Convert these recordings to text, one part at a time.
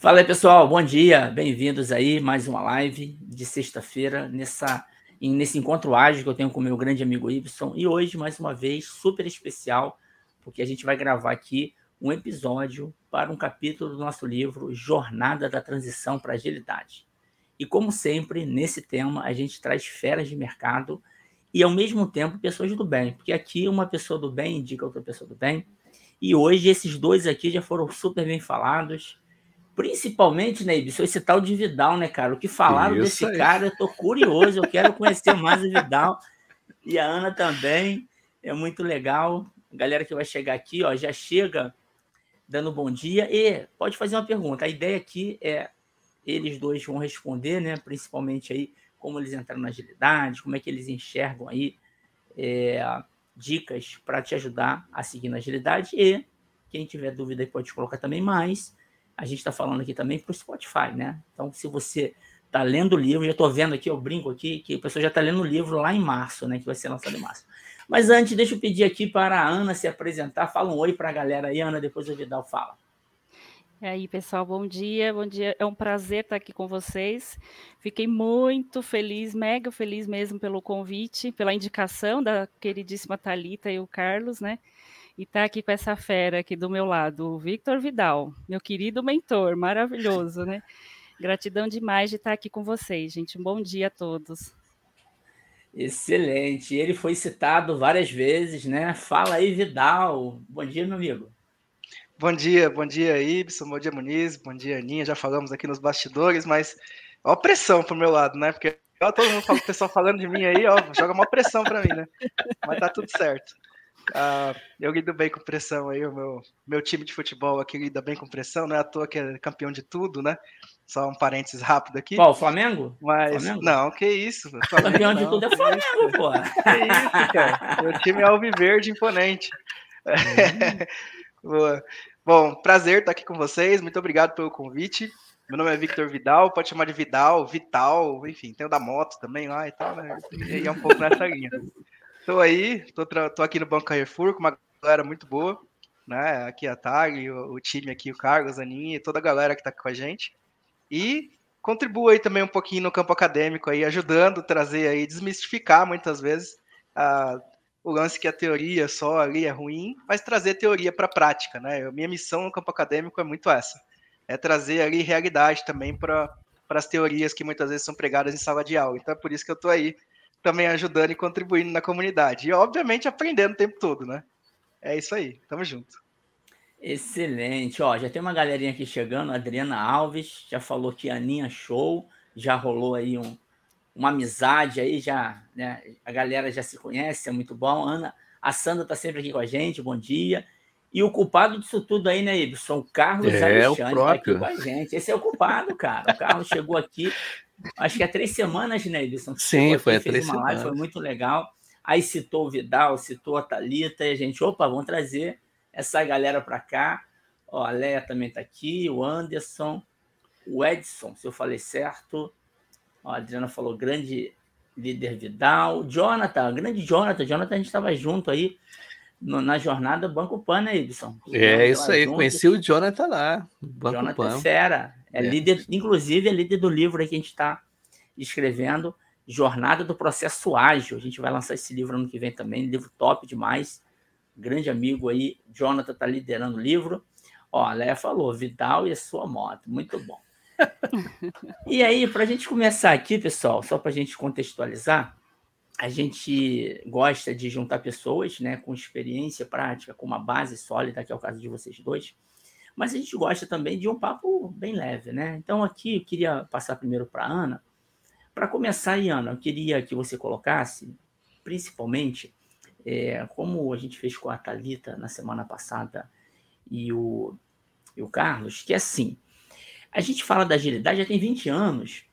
Fala aí, pessoal, bom dia, bem-vindos aí, mais uma live de sexta-feira, nessa, nesse encontro ágil que eu tenho com meu grande amigo Ibson, e hoje, mais uma vez, super especial, porque a gente vai gravar aqui um episódio para um capítulo do nosso livro Jornada da Transição para Agilidade. E como sempre, nesse tema, a gente traz feras de mercado e, ao mesmo tempo, pessoas do bem, porque aqui uma pessoa do bem indica outra pessoa do bem, e hoje esses dois aqui já foram super bem falados, Principalmente, né, Ibis, esse tal de Vidal, né, cara? O que falaram Isso desse aí. cara, eu tô curioso, eu quero conhecer mais o Vidal. E a Ana também, é muito legal. A galera que vai chegar aqui, ó, já chega dando bom dia e pode fazer uma pergunta. A ideia aqui é eles dois vão responder, né? Principalmente aí como eles entraram na agilidade, como é que eles enxergam aí é, dicas para te ajudar a seguir na agilidade e quem tiver dúvida pode colocar também mais a gente está falando aqui também para o Spotify, né? Então, se você está lendo o livro, já estou vendo aqui, eu brinco aqui, que a pessoa já está lendo o livro lá em março, né? Que vai ser lançado em março. Mas antes, deixa eu pedir aqui para a Ana se apresentar. Fala um oi para a galera aí, Ana, depois o Vidal fala. E aí, pessoal, bom dia, bom dia. É um prazer estar aqui com vocês. Fiquei muito feliz, mega feliz mesmo pelo convite, pela indicação da queridíssima Talita e o Carlos, né? E tá aqui com essa fera aqui do meu lado, o Victor Vidal, meu querido mentor, maravilhoso, né? Gratidão demais de estar aqui com vocês, gente. Um bom dia a todos. Excelente. Ele foi citado várias vezes, né? Fala aí, Vidal. Bom dia, meu amigo. Bom dia, bom dia, Ibson, bom dia, Muniz, bom dia, Aninha. Já falamos aqui nos bastidores, mas ó, pressão pro meu lado, né? Porque ó, todo mundo fala, o pessoal falando de mim aí, ó, joga uma pressão para mim, né? Mas tá tudo certo. Uh, eu lido bem com pressão aí, o meu, meu time de futebol aqui lida bem com pressão, não é à toa que é campeão de tudo, né? Só um parênteses rápido aqui. Qual, o Flamengo? Mas, Flamengo? não, que isso. Flamengo, campeão não, de tudo é Flamengo, pô. Que isso, cara. Meu time é alviverde imponente. Boa. Bom, prazer estar aqui com vocês, muito obrigado pelo convite. Meu nome é Victor Vidal, pode chamar de Vidal, Vital, enfim, tem o da moto também lá e tal, né? E é um pouco nessa linha. Estou aí, tô, aqui no Banco Carrefour com uma galera muito boa, né? Aqui a Tag, o, o, time aqui, o Carlos, a Aninha, toda a galera que está com a gente. E contribuo aí também um pouquinho no campo acadêmico aí, ajudando, trazer aí, desmistificar muitas vezes a, o lance que a teoria só ali é ruim, mas trazer teoria para a prática, né? Minha missão no campo acadêmico é muito essa, é trazer ali realidade também para as teorias que muitas vezes são pregadas em sala de aula. Então é por isso que eu estou aí também ajudando e contribuindo na comunidade. E, obviamente, aprendendo o tempo todo, né? É isso aí. Tamo junto. Excelente. Ó, já tem uma galerinha aqui chegando. Adriana Alves já falou que a Aninha show. Já rolou aí um, uma amizade aí, já, né? A galera já se conhece, é muito bom. Ana, a Sandra tá sempre aqui com a gente. Bom dia. E o culpado disso tudo aí, né, Ibson? O Carlos é, Alexandre o tá aqui com a gente. Esse é o culpado, cara. O Carlos chegou aqui acho que há três semanas, né, Edson? Sim, foi há três semanas. Live, foi muito legal. Aí citou o Vidal, citou a Thalita, e a gente, opa, vamos trazer essa galera para cá. Ó, a Leia também está aqui, o Anderson, o Edson, se eu falei certo. Ó, a Adriana falou grande líder Vidal. Jonathan, grande Jonathan. Jonathan, a gente estava junto aí no, na jornada Banco Pan, né, Edson? É isso aí, junto. conheci o Jonathan lá. Banco Jonathan Pan. Fera. É, é, líder, inclusive é líder do livro que a gente está escrevendo, Jornada do Processo Ágil. A gente vai lançar esse livro ano que vem também, livro top demais. Grande amigo aí, Jonathan está liderando o livro. Ó, a Léa falou, Vidal e a sua moto, muito bom. e aí, para a gente começar aqui, pessoal, só para a gente contextualizar, a gente gosta de juntar pessoas né, com experiência prática, com uma base sólida, que é o caso de vocês dois, mas a gente gosta também de um papo bem leve, né? Então aqui eu queria passar primeiro para a Ana. Para começar, Ana, eu queria que você colocasse, principalmente, é, como a gente fez com a Thalita na semana passada e o, e o Carlos, que é assim, a gente fala da agilidade já tem 20 anos,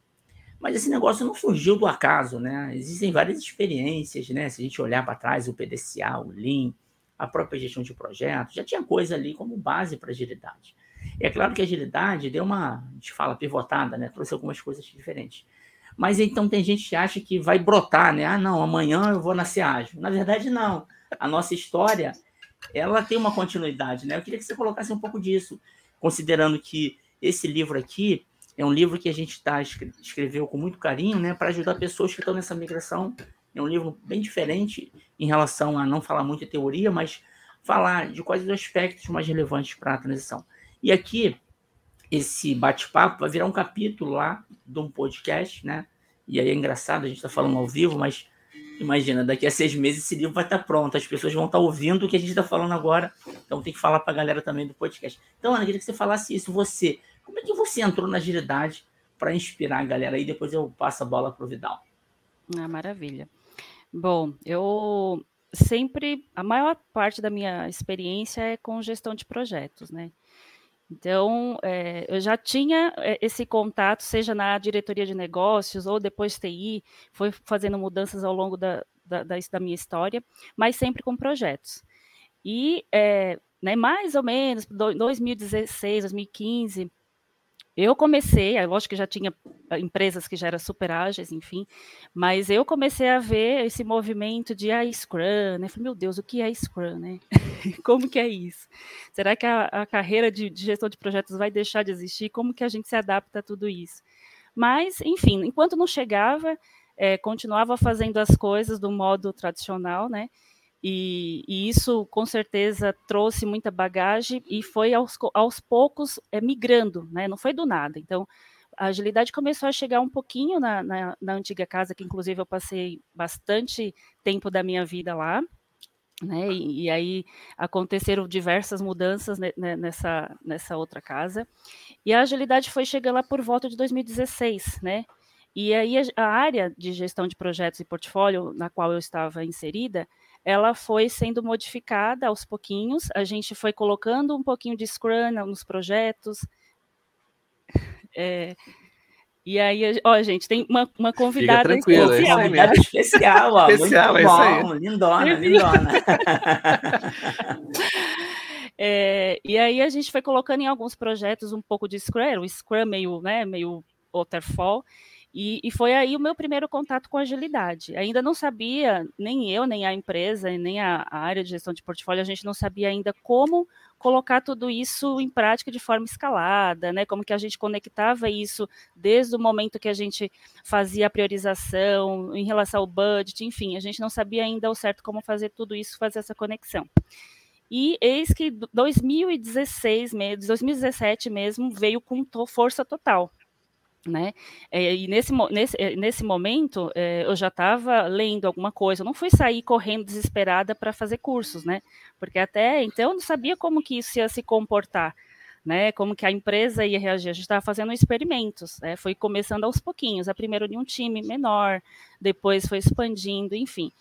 mas esse negócio não surgiu do acaso, né? Existem várias experiências, né? Se a gente olhar para trás, o PDCA, o Lean, a própria gestão de projetos, já tinha coisa ali como base para agilidade. E é claro que a agilidade deu uma, a gente fala, pivotada, né? Trouxe algumas coisas diferentes. Mas então tem gente que acha que vai brotar, né? Ah, não, amanhã eu vou nascer ágil. Na verdade, não. A nossa história, ela tem uma continuidade, né? Eu queria que você colocasse um pouco disso, considerando que esse livro aqui é um livro que a gente tá, escreveu com muito carinho, né, para ajudar pessoas que estão nessa migração. É um livro bem diferente em relação a não falar muito de teoria, mas falar de quais os aspectos mais relevantes para a transição. E aqui, esse bate-papo vai virar um capítulo lá de um podcast, né? E aí é engraçado, a gente está falando ao vivo, mas imagina, daqui a seis meses esse livro vai estar tá pronto, as pessoas vão estar tá ouvindo o que a gente está falando agora, então tem que falar para a galera também do podcast. Então, Ana, queria que você falasse isso, você, como é que você entrou na agilidade para inspirar a galera aí, depois eu passo a bola para o Vidal. Ah, maravilha. Bom, eu sempre, a maior parte da minha experiência é com gestão de projetos, né? Então, é, eu já tinha eh, esse contato, seja na diretoria de negócios ou depois TI, foi fazendo mudanças ao longo da, da, da, da minha história, mas sempre com projetos. E, é, né, mais ou menos, 2016, 2015, eu comecei, é lógico que já tinha ah, empresas que já eram super ágeis, enfim, mas eu comecei a ver esse movimento de ah, Scrum, né? Falei, meu Deus, o que é Scrum, né? Como que é isso? Será que a, a carreira de, de, gestão de projetos vai deixar de existir? Como que a gente se adapta a tudo isso? Mas, enfim, enquanto não chegava, é, continuava fazendo as coisas do modo tradicional, né? E, e, isso com certeza trouxe muita bagagem e foi aos, aos poucos é, migrando, né? não foi do nada. Então, a agilidade começou a chegar um pouquinho na, na, na, antiga casa, que inclusive eu passei bastante tempo da minha vida lá, né? E, e aí aconteceram diversas mudanças nessa, nessa outra casa. E a agilidade foi chegando lá por volta de 2016, né? E aí a, a área de gestão de projetos e portfólio na qual eu estava inserida, ela foi sendo modificada aos pouquinhos, a gente foi colocando um pouquinho de Scrum nos projetos. É, e aí, ó, gente, tem uma, uma convidada especial. É convidada especial, ó. Especial, muito é bom, lindona, lindona. É, e aí a gente foi colocando em alguns projetos um pouco de Scrum, o Scrum meio, né, meio waterfall, e, e, foi aí o meu primeiro contato com agilidade. Ainda não sabia, nem eu, nem a empresa, nem a, a, área de gestão de portfólio, a gente não sabia ainda como colocar tudo isso em prática de forma escalada, né? Como que a gente conectava isso desde o momento que a gente fazia a priorização em relação ao budget, enfim, a gente não sabia ainda ao certo como fazer tudo isso, fazer essa conexão. E eis que 2016, 2017 mesmo, veio com força total. Né? É, e nesse, nesse, é, nesse momento é, eu já estava lendo alguma coisa, eu não fui sair correndo desesperada para fazer cursos, né? Porque até então eu não sabia como que isso ia se comportar, né? Como que a empresa ia reagir. A gente estava fazendo experimentos, né? Foi começando aos pouquinhos, a primeiro de um time menor, depois foi expandindo, enfim.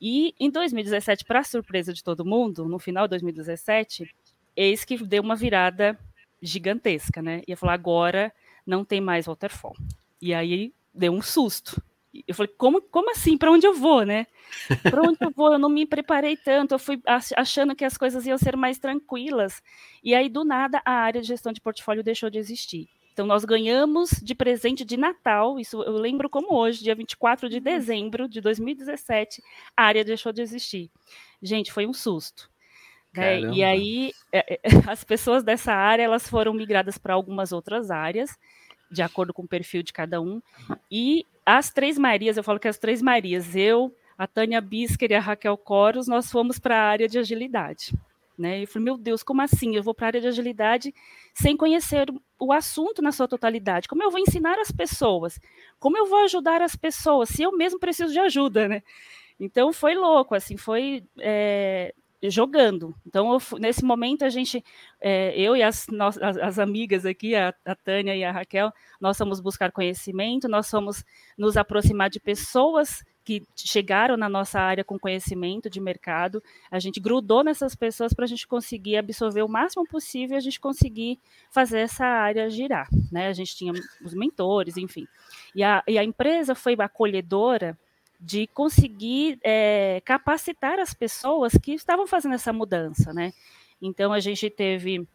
E em 2017, para surpresa de todo mundo, no final de 2017, eis que deu uma virada gigantesca, né? Ia falar agora não tem mais waterfall. E aí deu um susto. Eu falei, como, como assim? Para onde eu vou, né? Para onde eu vou? Eu não me preparei tanto, eu fui achando que as coisas iam ser mais tranquilas. E aí, do nada, a área de gestão de portfólio deixou de existir. Então, nós ganhamos de presente de Natal, isso eu lembro como hoje, dia 24 de dezembro de 2017, a área deixou de existir. Gente, foi um susto. Né? E aí, é, é, as pessoas dessa área elas foram migradas para algumas outras áreas, de acordo com o perfil de cada um. E as três Marias, eu falo que as três Marias, eu, a Tânia Bisker e a Raquel Coros, nós fomos para a área de agilidade. Né? Eu falei, meu Deus, como assim? Eu vou para a área de agilidade sem conhecer o assunto na sua totalidade. Como eu vou ensinar as pessoas? Como eu vou ajudar as pessoas se eu mesmo preciso de ajuda, né? Então foi louco, assim, foi é, jogando. Então, eu, nesse momento, a gente, é, eu e as, as, as amigas aqui, a, a, Tânia e a Raquel, nós fomos buscar conhecimento, nós fomos nos aproximar de pessoas que chegaram na nossa área com conhecimento de mercado, a gente grudou nessas pessoas para a gente conseguir absorver o máximo possível, a gente conseguir fazer essa área girar, né? A gente tinha os mentores, enfim. E a, e a empresa foi acolhedora de conseguir é, capacitar as pessoas que estavam fazendo essa mudança, né? Então a gente teve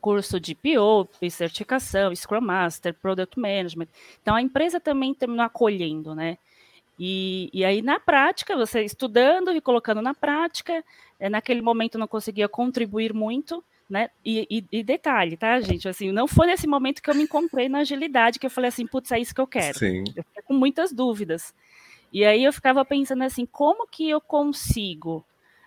curso de PO, certificação, Scrum Master, Product Management. Então a empresa também terminou acolhendo, né? E, e aí na prática, você estudando e colocando na prática, é, naquele momento não conseguia contribuir muito, né? E, e, e, detalhe, tá, gente? Assim, não foi nesse momento que eu me encontrei na agilidade que eu falei assim, putz, é isso que eu quero. Sim. Eu fiquei com muitas dúvidas. E aí eu ficava pensando assim, como que eu consigo,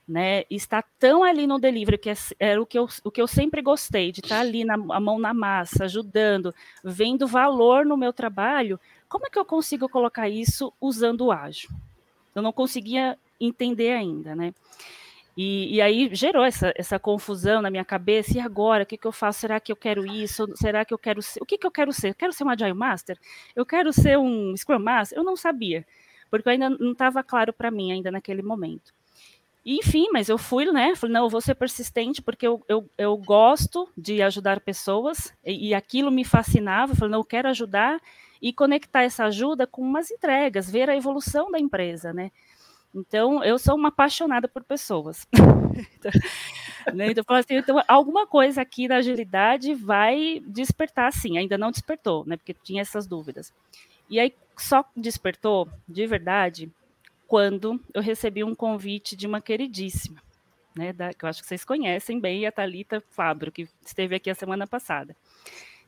né, estar tão ali no delivery, que é, era o que eu, o que eu sempre gostei, de estar ali na a mão na massa, ajudando, vendo valor no meu trabalho, como é que eu consigo colocar isso usando o ágil? Eu não conseguia entender ainda, né? E, e, aí gerou essa, essa confusão na minha cabeça. E agora, o que, que eu faço? Será que eu quero isso? Será que eu quero ser? O que, que eu quero ser? Eu quero ser um Agile Master? Eu quero ser um Scrum Master? Eu não sabia, porque ainda não estava claro para mim ainda naquele momento. Enfim, mas eu fui, né? Falei, não, eu vou ser persistente porque eu, eu, eu gosto de ajudar pessoas e, e aquilo me fascinava. Eu falei, não, eu quero ajudar e conectar essa ajuda com umas entregas, ver a evolução da empresa, né? Então, eu sou uma apaixonada por pessoas. então, né, então, assim, então, alguma coisa aqui da agilidade vai despertar, sim. Ainda não despertou, né? Porque tinha essas dúvidas. E aí, só despertou, de verdade, quando eu recebi um convite de uma queridíssima, né? Da, que eu acho que vocês conhecem bem, a Thalita Fabro, que esteve aqui a semana passada.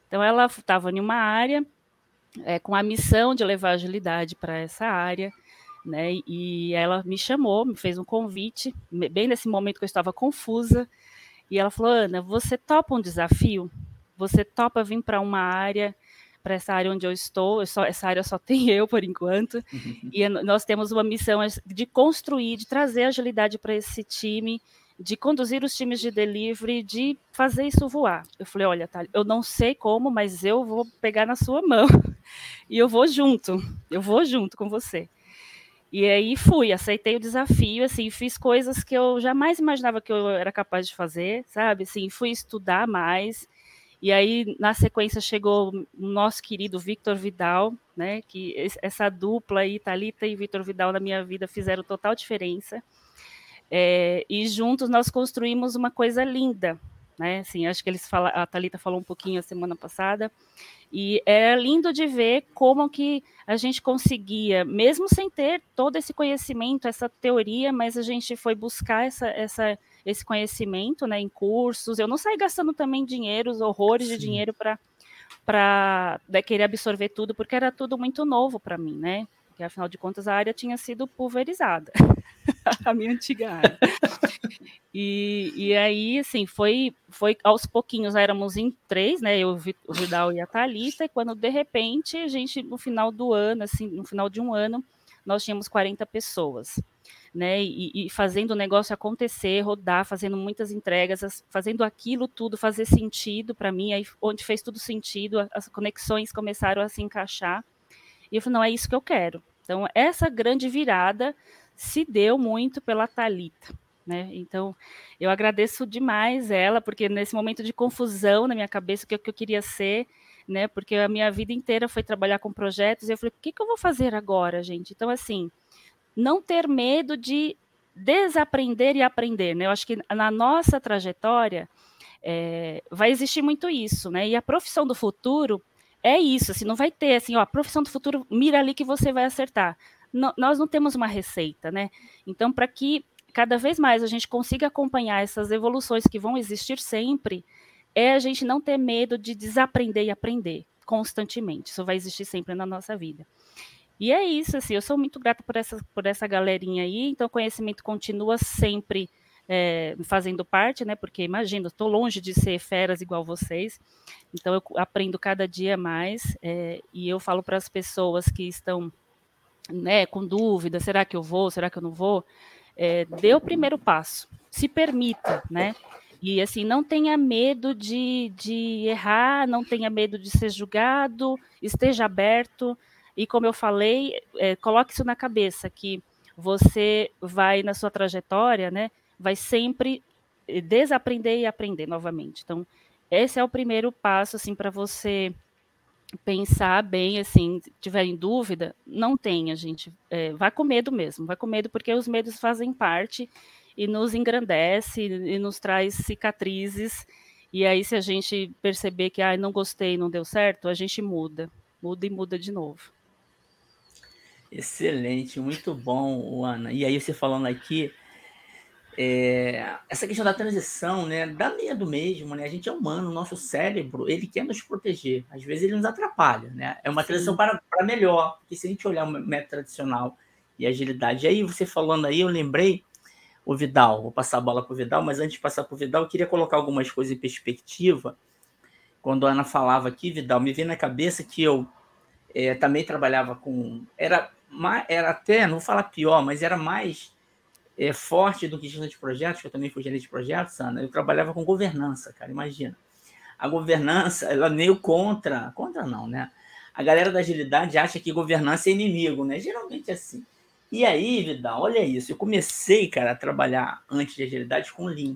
Então, ela estava em uma área é, com a missão de levar agilidade para essa área né? E ela me chamou, me fez um convite, bem nesse momento que eu estava confusa, e ela falou: Ana, você topa um desafio? Você topa vir para uma área, para essa área onde eu estou? Eu só, essa área só tem eu por enquanto, uhum. e nós temos uma missão de construir, de trazer agilidade para esse time de conduzir os times de delivery, de fazer isso voar. Eu falei, olha, tá, eu não sei como, mas eu vou pegar na sua mão e eu vou junto, eu vou junto com você. E aí fui, aceitei o desafio, assim, fiz coisas que eu jamais imaginava que eu era capaz de fazer, sabe? Assim, fui estudar mais. E aí, na sequência, chegou o nosso querido Victor Vidal, né? Que essa dupla aí, Thalita e Victor Vidal, na minha vida, fizeram total diferença. É, e juntos nós construímos uma coisa linda, né? Assim, acho que eles fala, a Talita falou um pouquinho a semana passada. E é lindo de ver como que a gente conseguia, mesmo sem ter todo esse conhecimento, essa teoria, mas a gente foi buscar essa, essa, esse conhecimento né, em cursos. Eu não saí gastando também dinheiro, horrores Sim. de dinheiro para para né, querer absorver tudo, porque era tudo muito novo para mim, né? Porque afinal de contas a área tinha sido pulverizada, a minha antiga área. E, e aí, assim, foi, foi aos pouquinhos, éramos em três, né? Eu, o Vidal e a Thalita, e quando de repente, a gente, no final do ano, assim, no final de um ano, nós tínhamos 40 pessoas, né? E, e fazendo o negócio acontecer, rodar, fazendo muitas entregas, fazendo aquilo tudo fazer sentido para mim, aí onde fez tudo sentido, as conexões começaram a se encaixar. E eu falei, não, é isso que eu quero. Então, essa grande virada se deu muito pela Talita né? Então, eu agradeço demais ela, porque nesse momento de confusão na minha cabeça, o que, que eu queria ser, né? Porque a minha vida inteira foi trabalhar com projetos, e eu falei, o que, que eu vou fazer agora, gente? Então, assim, não ter medo de desaprender e aprender, né? Eu acho que na nossa trajetória é, vai existir muito isso, né? E a profissão do futuro é isso, assim, não vai ter assim, ó, a profissão do futuro mira ali que você vai acertar. nós não temos uma receita, né? Então, para que cada vez mais a gente consiga acompanhar essas evoluções que vão existir sempre, é a gente não ter medo de desaprender e aprender constantemente. Isso vai existir sempre na nossa vida. E é isso, assim, eu sou muito grata por essa, por essa galerinha aí, então o conhecimento continua sempre é, fazendo parte, né? Porque imagina, estou longe de ser feras igual vocês, então eu aprendo cada dia mais é, e eu falo para as pessoas que estão né, com dúvida, será que eu vou, será que eu não vou? É, dê o primeiro passo, se permita, né? E assim, não tenha medo de, de errar, não tenha medo de ser julgado, esteja aberto. E como eu falei, é, coloque isso na cabeça, que você vai na sua trajetória, né? Vai sempre é, desaprender e aprender novamente. Então, esse é o primeiro passo, assim, para você pensar bem, assim, tiver em dúvida, não tenha, gente. É, vai com medo mesmo, vai com medo, porque os medos fazem parte e nos engrandece e nos traz cicatrizes. E aí, se a gente perceber que ah, não gostei, não deu certo, a gente muda, muda e muda de novo. Excelente, muito bom, Ana. E aí, você falando aqui, é, essa questão da transição, né, dá medo mesmo, né? A gente é humano, o nosso cérebro, ele quer nos proteger. Às vezes ele nos atrapalha, né? É uma transição para, para melhor, porque se a gente olhar o método tradicional e agilidade, e aí você falando aí, eu lembrei o Vidal, vou passar a bola para o Vidal, mas antes de passar para o Vidal, eu queria colocar algumas coisas em perspectiva. Quando a Ana falava aqui, Vidal, me veio na cabeça que eu é, também trabalhava com. Era, era até, não vou falar pior, mas era mais é, forte do que gestão de projetos, que eu também fui gerente de projetos, Ana, eu trabalhava com governança, cara, imagina. A governança, ela meio contra, contra não, né? A galera da agilidade acha que governança é inimigo, né? Geralmente é assim. E aí, Vidal, olha isso, eu comecei, cara, a trabalhar antes de agilidade com Lean.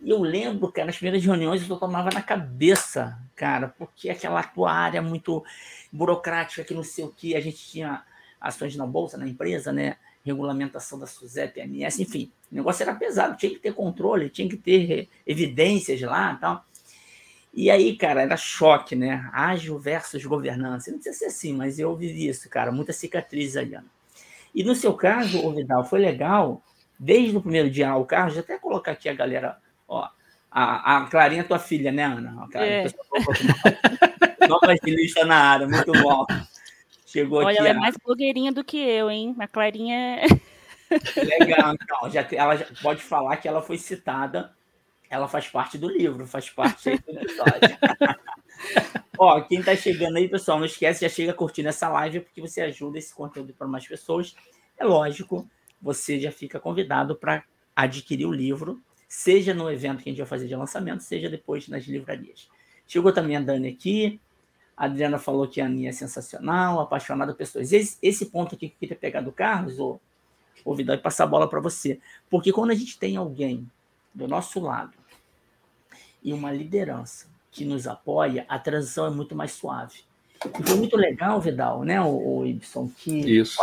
E eu lembro, cara, nas primeiras reuniões eu tomava na cabeça, cara, porque aquela tua área muito burocrática, que não sei o que, a gente tinha ações na bolsa, na empresa, né? Regulamentação da SUSEP, MS, enfim, o negócio era pesado, tinha que ter controle, tinha que ter evidências lá e tal. E aí, cara, era choque, né? Ágil versus governança. Não precisa ser assim, mas eu vivi isso, cara, muita cicatriz aí. E no seu caso, o Vidal, foi legal, desde o primeiro dia o carro, já até colocar aqui a galera, ó, a, a Clarinha, tua filha, né, Ana? A Clarinha, é. Nova estilista na área, muito bom. Chegou Olha, aqui. Ela é mais blogueirinha do que eu, hein? A Clarinha. É Legal, então. Já, ela já, pode falar que ela foi citada. Ela faz parte do livro, faz parte do episódio. Ó, quem tá chegando aí, pessoal, não esquece, já chega curtindo essa live, porque você ajuda esse conteúdo para mais pessoas. É lógico, você já fica convidado para adquirir o livro, seja no evento que a gente vai fazer de lançamento, seja depois nas livrarias. Chegou também a Dani aqui, a Adriana falou que a Aninha é sensacional, apaixonada por pessoas. Esse, esse ponto aqui que eu queria pegar do Carlos, ou o Vidal, e passar a bola para você. Porque quando a gente tem alguém do nosso lado e uma liderança que nos apoia, a transição é muito mais suave. E foi muito legal, Vidal, né, o, o Ibson? Que, Isso.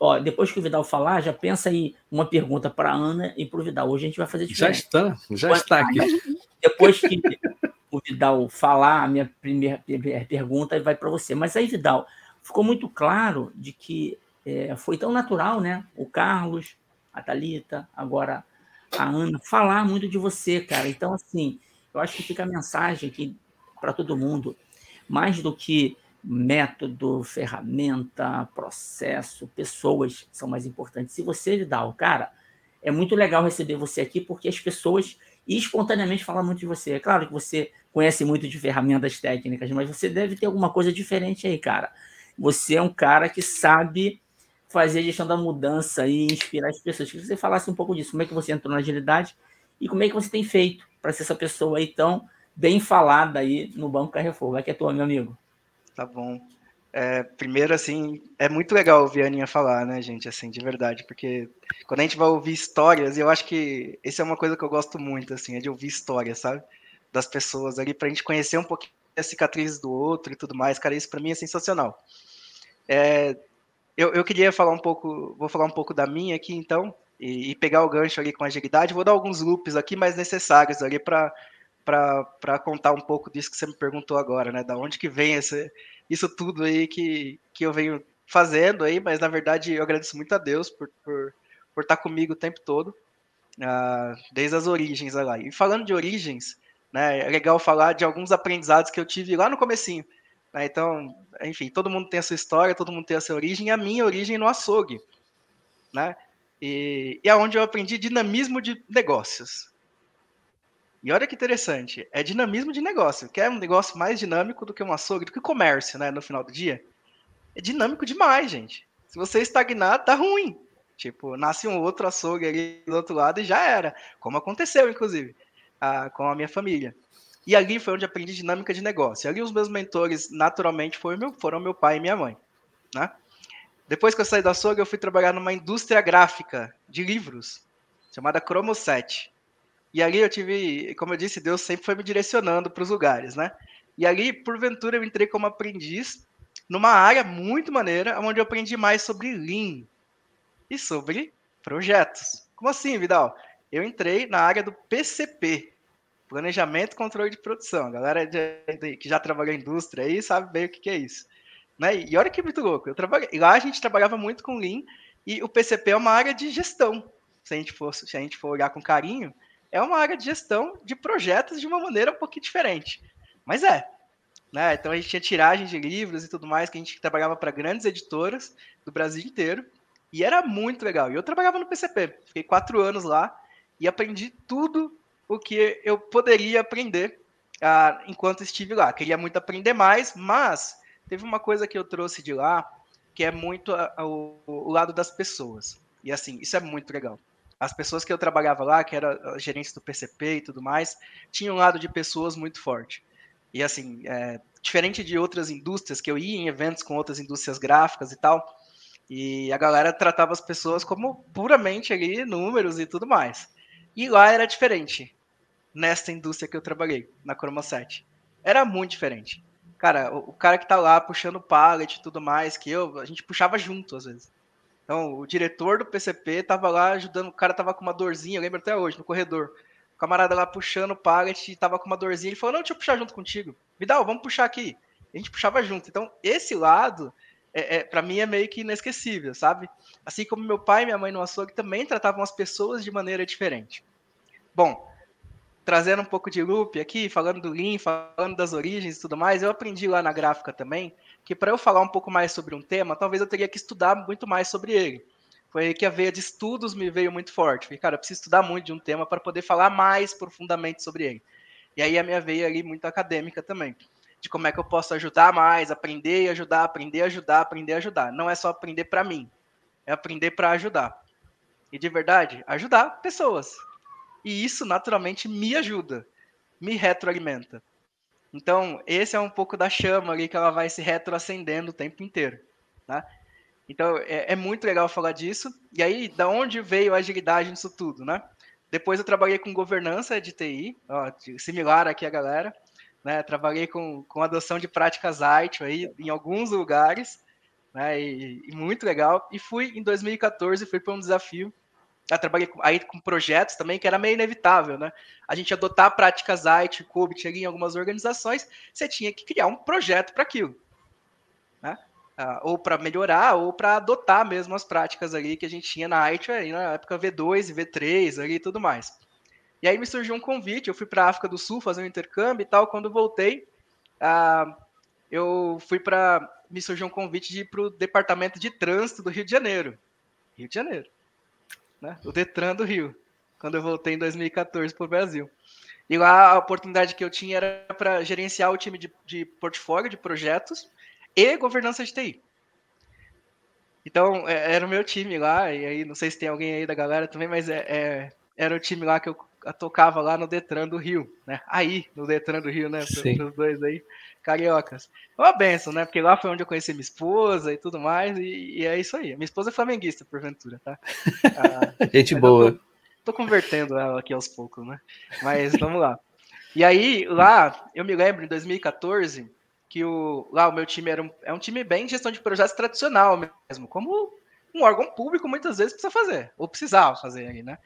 Ó, depois que o Vidal falar, já pensa aí uma pergunta para a Ana e para o Vidal. Hoje a gente vai fazer diferente. Já está, já está aqui. Depois que o Vidal falar, a minha primeira pergunta vai para você. Mas aí, Vidal, ficou muito claro de que é, foi tão natural, né? O Carlos, a Thalita, agora a Ana, falar muito de você, cara. Então, assim, eu acho que fica a mensagem aqui para todo mundo, mais do que método, ferramenta, processo, pessoas são mais importantes. Se você, Vidal, cara, é muito legal receber você aqui, porque as pessoas e espontaneamente falam muito de você. É claro que você conhece muito de ferramentas técnicas, mas você deve ter alguma coisa diferente aí, cara. Você é um cara que sabe fazer a gestão da mudança e inspirar as pessoas. Queria que você falasse um pouco disso, como é que você entrou na agilidade e como é que você tem feito para ser essa pessoa aí tão bem falada aí no Banco Carrefour. Vai que é tua, meu amigo. Tá bom. É, primeiro, assim, é muito legal ouvir a Aninha falar, né, gente, assim, de verdade, porque quando a gente vai ouvir histórias, eu acho que isso é uma coisa que eu gosto muito, assim, é de ouvir histórias, sabe, das pessoas ali, pra gente conhecer um pouquinho as cicatrizes do outro e tudo mais, cara, isso para mim é sensacional. É, eu, eu queria falar um pouco, vou falar um pouco da minha aqui, então, e, e pegar o gancho ali com agilidade, vou dar alguns loops aqui mais necessários ali para para contar um pouco disso que você me perguntou agora, né? Da onde que vem esse, isso tudo aí que, que eu venho fazendo aí, mas na verdade eu agradeço muito a Deus por, por, por estar comigo o tempo todo, uh, desde as origens lá. E falando de origens, né, é legal falar de alguns aprendizados que eu tive lá no comecinho. Né, então, enfim, todo mundo tem a sua história, todo mundo tem a sua origem, e a minha origem no açougue. Né? E, e é onde eu aprendi dinamismo de negócios. E olha que interessante, é dinamismo de negócio, que é um negócio mais dinâmico do que um açougue, do que comércio, né, no final do dia. É dinâmico demais, gente. Se você estagnar, tá ruim. Tipo, nasce um outro açougue ali do outro lado e já era. Como aconteceu, inclusive, a, com a minha família. E ali foi onde aprendi dinâmica de negócio. E ali os meus mentores, naturalmente, foram meu, foram meu pai e minha mãe. Né? Depois que eu saí do açougue, eu fui trabalhar numa indústria gráfica de livros, chamada Cromo 7. E ali eu tive, como eu disse, Deus sempre foi me direcionando para os lugares, né? E ali, porventura, eu entrei como aprendiz numa área muito maneira, onde eu aprendi mais sobre Lean e sobre projetos. Como assim, Vidal? Eu entrei na área do PCP, Planejamento e Controle de Produção. A galera que já trabalhou em indústria aí sabe bem o que, que é isso. Né? E olha que muito louco. Eu trabalhei, lá a gente trabalhava muito com Lean e o PCP é uma área de gestão se a gente for, se a gente for olhar com carinho, é uma área de gestão de projetos de uma maneira um pouquinho diferente. Mas é. Né? Então a gente tinha tiragem de livros e tudo mais, que a gente trabalhava para grandes editoras do Brasil inteiro. E era muito legal. E eu trabalhava no PCP, fiquei quatro anos lá e aprendi tudo o que eu poderia aprender uh, enquanto estive lá. Queria muito aprender mais, mas teve uma coisa que eu trouxe de lá que é muito uh, o, o lado das pessoas. E assim, isso é muito legal. As pessoas que eu trabalhava lá, que era gerentes do PCP e tudo mais, tinham um lado de pessoas muito forte. E assim, é, diferente de outras indústrias, que eu ia em eventos com outras indústrias gráficas e tal, e a galera tratava as pessoas como puramente ali números e tudo mais. E lá era diferente, nesta indústria que eu trabalhei, na Chroma 7. Era muito diferente. Cara, o, o cara que tá lá puxando pallet e tudo mais, que eu, a gente puxava junto às vezes. Então, o diretor do PCP tava lá ajudando, o cara tava com uma dorzinha, eu lembro até hoje, no corredor. O camarada lá puxando o pallet, tava com uma dorzinha, ele falou, não, deixa eu puxar junto contigo. Vidal, vamos puxar aqui. A gente puxava junto. Então, esse lado, é, é para mim, é meio que inesquecível, sabe? Assim como meu pai e minha mãe no açougue também tratavam as pessoas de maneira diferente. Bom, trazendo um pouco de loop aqui, falando do Lean, falando das origens e tudo mais, eu aprendi lá na gráfica também que para eu falar um pouco mais sobre um tema, talvez eu teria que estudar muito mais sobre ele. Foi aí que a veia de estudos me veio muito forte. Falei, cara, eu preciso estudar muito de um tema para poder falar mais profundamente sobre ele. E aí a minha veia ali muito acadêmica também, de como é que eu posso ajudar mais, aprender e ajudar, aprender, ajudar, aprender, ajudar. Não é só aprender para mim, é aprender para ajudar. E de verdade, ajudar pessoas. E isso naturalmente me ajuda, me retroalimenta. Então, esse é um pouco da chama ali que ela vai se retroacendendo o tempo inteiro, tá? Então, é, é, muito legal falar disso. E aí, da onde veio a agilidade nisso tudo, né? Depois eu trabalhei com governança de TI, ó, similar aqui a galera, né? Trabalhei com, com adoção de práticas IT aí em alguns lugares, né? E, e muito legal. E fui em 2014, fui para um desafio eu trabalhei com, aí com projetos também, que era meio inevitável, né? A gente adotar práticas IT, COBIT ali em algumas organizações, você tinha que criar um projeto para aquilo. Né? Ah, ou para melhorar, ou para adotar mesmo as práticas ali que a gente tinha na IT aí, na época V2 e V3 ali e tudo mais. E aí me surgiu um convite, eu fui para a África do Sul fazer um intercâmbio e tal, quando voltei, ah, eu fui para... me surgiu um convite de ir para o Departamento de Trânsito do Rio de Janeiro. Rio de Janeiro né? O Detran do Rio, quando eu voltei em 2014 para o Brasil. E lá a oportunidade que eu tinha era para gerenciar o time de, de portfólio de projetos e governança de TI. Então, é, era o meu time lá, e aí não sei se tem alguém aí da galera também, mas é, é, era o time lá que eu tocava lá no Detran do Rio, né? Aí, no Detran do Rio, né? Para os dois aí cariocas. É uma benção, né? Porque lá foi onde eu conheci minha esposa e tudo mais, e, e é isso aí. Minha esposa é flamenguista, porventura, tá? Ah, Gente boa. Tô, tô, convertendo ela aqui aos poucos, né? Mas vamos lá. E aí, lá, eu me lembro, em 2014, que o, lá o meu time era um, é um time bem de gestão de projetos tradicional mesmo, como um órgão público muitas vezes precisa fazer, ou precisava fazer aí, né?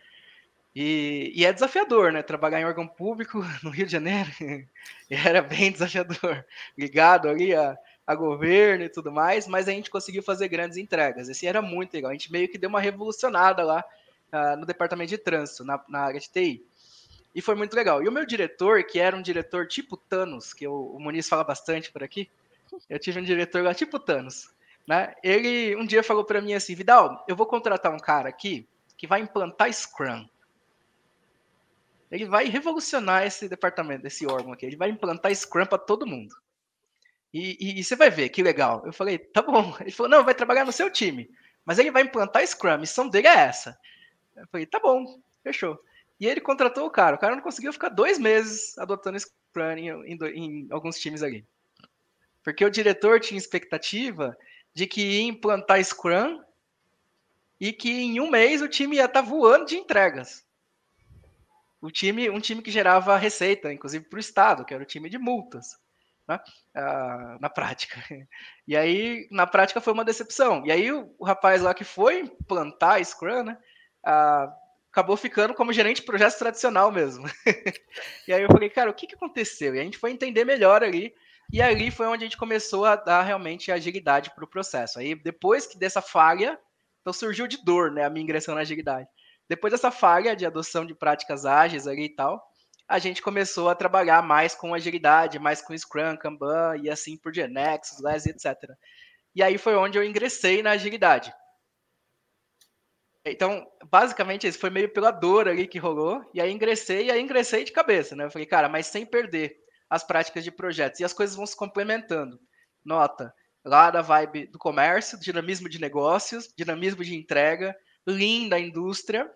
E, e, é desafiador, né? Trabalhar em órgão público no Rio de Janeiro era bem desafiador, ligado ali a, a, governo e tudo mais, mas a gente conseguiu fazer grandes entregas. Esse era muito legal. A gente meio que deu uma revolucionada lá uh, no departamento de trânsito, na, na, área de TI. E foi muito legal. E o meu diretor, que era um diretor tipo Thanos, que eu, o Muniz fala bastante por aqui, eu tive um diretor lá tipo Thanos. Né? Ele um dia falou para mim assim: Vidal, eu vou contratar um cara aqui que vai implantar Scrum ele vai revolucionar esse departamento, esse órgão aqui. Ele vai implantar Scrum para todo mundo. E, e, e, você vai ver, que legal. Eu falei, tá bom. Ele falou, não, vai trabalhar no seu time. Mas ele vai implantar Scrum, a missão dele é essa. Eu falei, tá bom, fechou. E ele contratou o cara. O cara não conseguiu ficar dois meses adotando Scrum em, em, em alguns times ali. Porque o diretor tinha expectativa de que ia implantar Scrum e que em um mês o time ia estar tá voando de entregas o time, um time que gerava receita, inclusive para o Estado, que era o time de multas, né? ah, na prática. E aí, na prática, foi uma decepção. E aí, o, o rapaz lá que foi plantar a Scrum, né? Ah, acabou ficando como gerente de projeto tradicional mesmo. e aí eu falei, cara, o que, que aconteceu? E a gente foi entender melhor ali. E ali foi onde a gente começou a dar realmente agilidade para o processo. Aí, depois que dessa falha, então surgiu de dor, né? A minha ingressão na agilidade depois dessa falha de adoção de práticas ágeis ali e tal, a gente começou a trabalhar mais com agilidade, mais com Scrum, Kanban e assim por diante, Nexus, LES, etc. E aí foi onde eu ingressei na agilidade. Então, basicamente, isso foi meio pela dor ali que rolou, e aí ingressei, e aí ingressei de cabeça, né? Eu falei, cara, mas sem perder as práticas de projetos, e as coisas vão se complementando. Nota, lá da vibe do comércio, dinamismo de negócios, dinamismo de entrega, lean da indústria,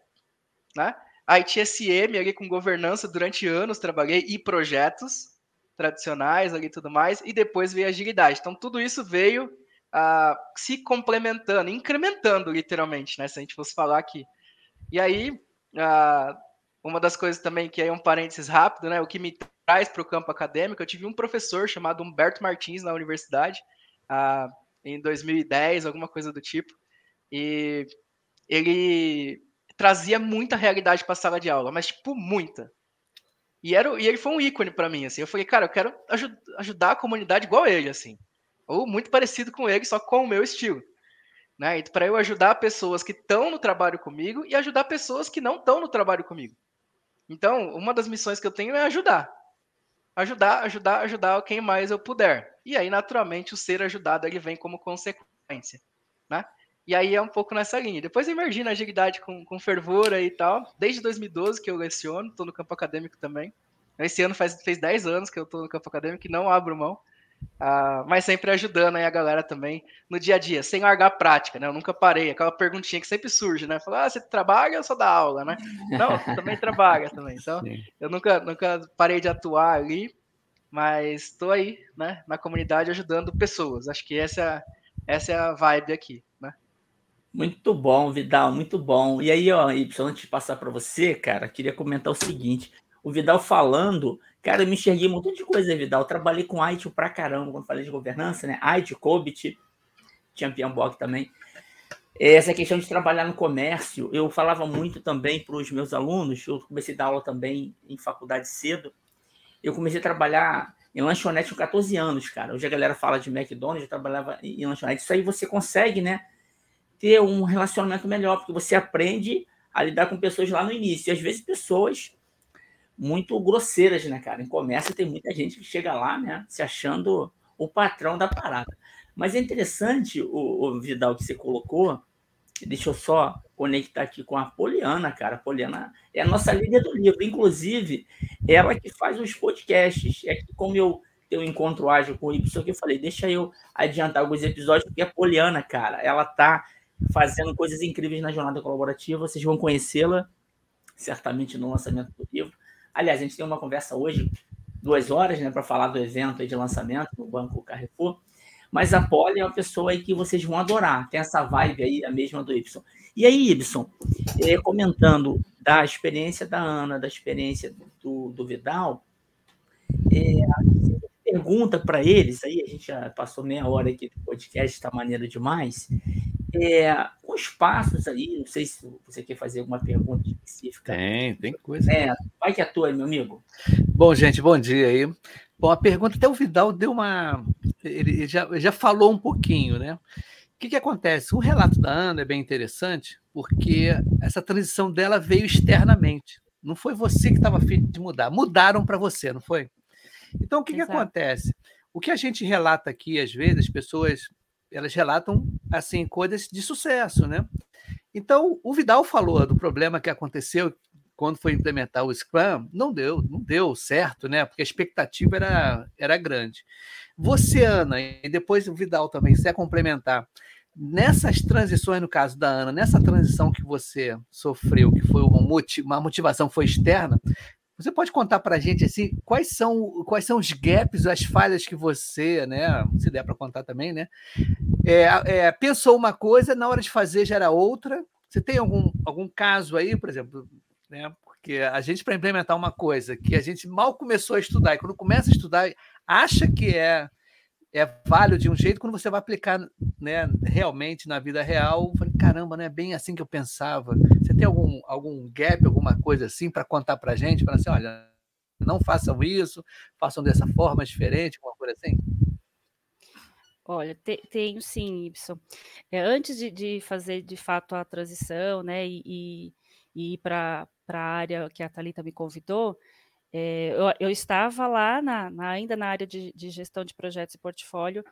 né? ITSM ali com governança durante anos trabalhei e projetos tradicionais ali tudo mais, e depois veio agilidade. Então tudo isso veio uh, se complementando, incrementando literalmente, né? Se a gente fosse falar aqui. E aí, uh, uma das coisas também que é um parênteses rápido, né? O que me traz para o campo acadêmico, eu tive um professor chamado Humberto Martins na universidade, uh, em 2010, alguma coisa do tipo, e ele trazia muita realidade para a sala de aula, mas tipo muita. E, era, e ele foi um ícone para mim, assim. Eu falei, cara, eu quero ajud ajudar a comunidade igual ele, assim. Ou muito parecido com ele, só com o meu estilo. Né? Para eu ajudar pessoas que estão no trabalho comigo e ajudar pessoas que não estão no trabalho comigo. Então, uma das missões que eu tenho é ajudar. Ajudar, ajudar, ajudar quem mais eu puder. E aí, naturalmente, o ser ajudado ele vem como consequência. Né? E aí é um pouco nessa linha. Depois emergi na agilidade com, com fervor e tal. Desde 2012 que eu leciono, estou no campo acadêmico também. Esse ano faz, fez 10 anos que eu estou no campo acadêmico e não abro mão. Uh, mas sempre ajudando aí a galera também no dia a dia, sem largar a prática, né? Eu nunca parei, aquela perguntinha que sempre surge, né? Falar, ah, você trabalha ou só dá aula, né? Não, também trabalha também. Então, Sim. eu nunca, nunca parei de atuar ali, mas estou aí, né? Na comunidade ajudando pessoas. Acho que essa, essa é a vibe aqui. Muito bom, Vidal, muito bom. E aí, ó, Y, antes de passar para você, cara, queria comentar o seguinte: o Vidal falando, cara, eu me enxerguei um monte de coisa, Vidal. Eu trabalhei com IT pra caramba quando falei de governança, né? IT, COBIT, Champion Block também. Essa questão de trabalhar no comércio, eu falava muito também para os meus alunos. Eu comecei a dar aula também em faculdade cedo. Eu comecei a trabalhar em lanchonete com 14 anos, cara. Hoje a galera fala de McDonald's, eu trabalhava em lanchonete. Isso aí você consegue, né? Ter um relacionamento melhor, porque você aprende a lidar com pessoas lá no início. E às vezes pessoas muito grosseiras, né, cara? Em comércio tem muita gente que chega lá, né, se achando o patrão da parada. Mas é interessante o, o Vidal que você colocou. Deixa eu só conectar aqui com a Poliana, cara. A Poliana é a nossa líder do livro. Inclusive, ela que faz os podcasts. É que como eu tenho um encontro ágil com o Y, que eu falei, deixa eu adiantar alguns episódios, porque a Poliana, cara, ela tá fazendo coisas incríveis na jornada colaborativa. Vocês vão conhecê-la certamente no lançamento do livro. Aliás, a gente tem uma conversa hoje, duas horas, né, para falar do evento de lançamento no Banco Carrefour. Mas a Polly é uma pessoa aí que vocês vão adorar. Tem essa vibe aí, a mesma do Y. E aí, Ibson, é, comentando da experiência da Ana, da experiência do, do Vidal, é, pergunta para eles, aí a gente já passou meia hora aqui do podcast, está maneiro demais, é, os passos aí, não sei se você quer fazer alguma pergunta específica. Tem, tem coisa. É, vai que atua, meu amigo. Bom, gente, bom dia aí. Bom, a pergunta, até o Vidal deu uma. Ele já, já falou um pouquinho, né? O que, que acontece? O relato da Ana é bem interessante, porque essa transição dela veio externamente. Não foi você que estava afim de mudar. Mudaram para você, não foi? Então, o que, que acontece? O que a gente relata aqui, às vezes, as pessoas elas relatam assim coisas de sucesso, né? Então, o Vidal falou do problema que aconteceu quando foi implementar o Scrum, não deu, não deu certo, né? Porque a expectativa era, era grande. Você, Ana, e depois o Vidal também, se é complementar, nessas transições, no caso da Ana, nessa transição que você sofreu, que foi uma, motivação foi externa, você pode contar para a gente assim quais são quais são os gaps, as falhas que você, né, se der para contar também, né, é, é, pensou uma coisa na hora de fazer já era outra. Você tem algum algum caso aí, por exemplo, né? Porque a gente para implementar uma coisa que a gente mal começou a estudar e quando começa a estudar acha que é é válido de um jeito, quando você vai aplicar né, realmente na vida real, eu falei, caramba, não é bem assim que eu pensava. Você tem algum, algum gap, alguma coisa assim para contar para a gente? Para assim, olha, não façam isso, façam dessa forma diferente, alguma coisa assim? Olha, te, tenho sim, Y. É, antes de, de, fazer de fato a transição, né, e, e ir para a área que a Thalita me convidou, é, eu, eu, estava lá na, na, ainda na área de, de, gestão de projetos e portfólio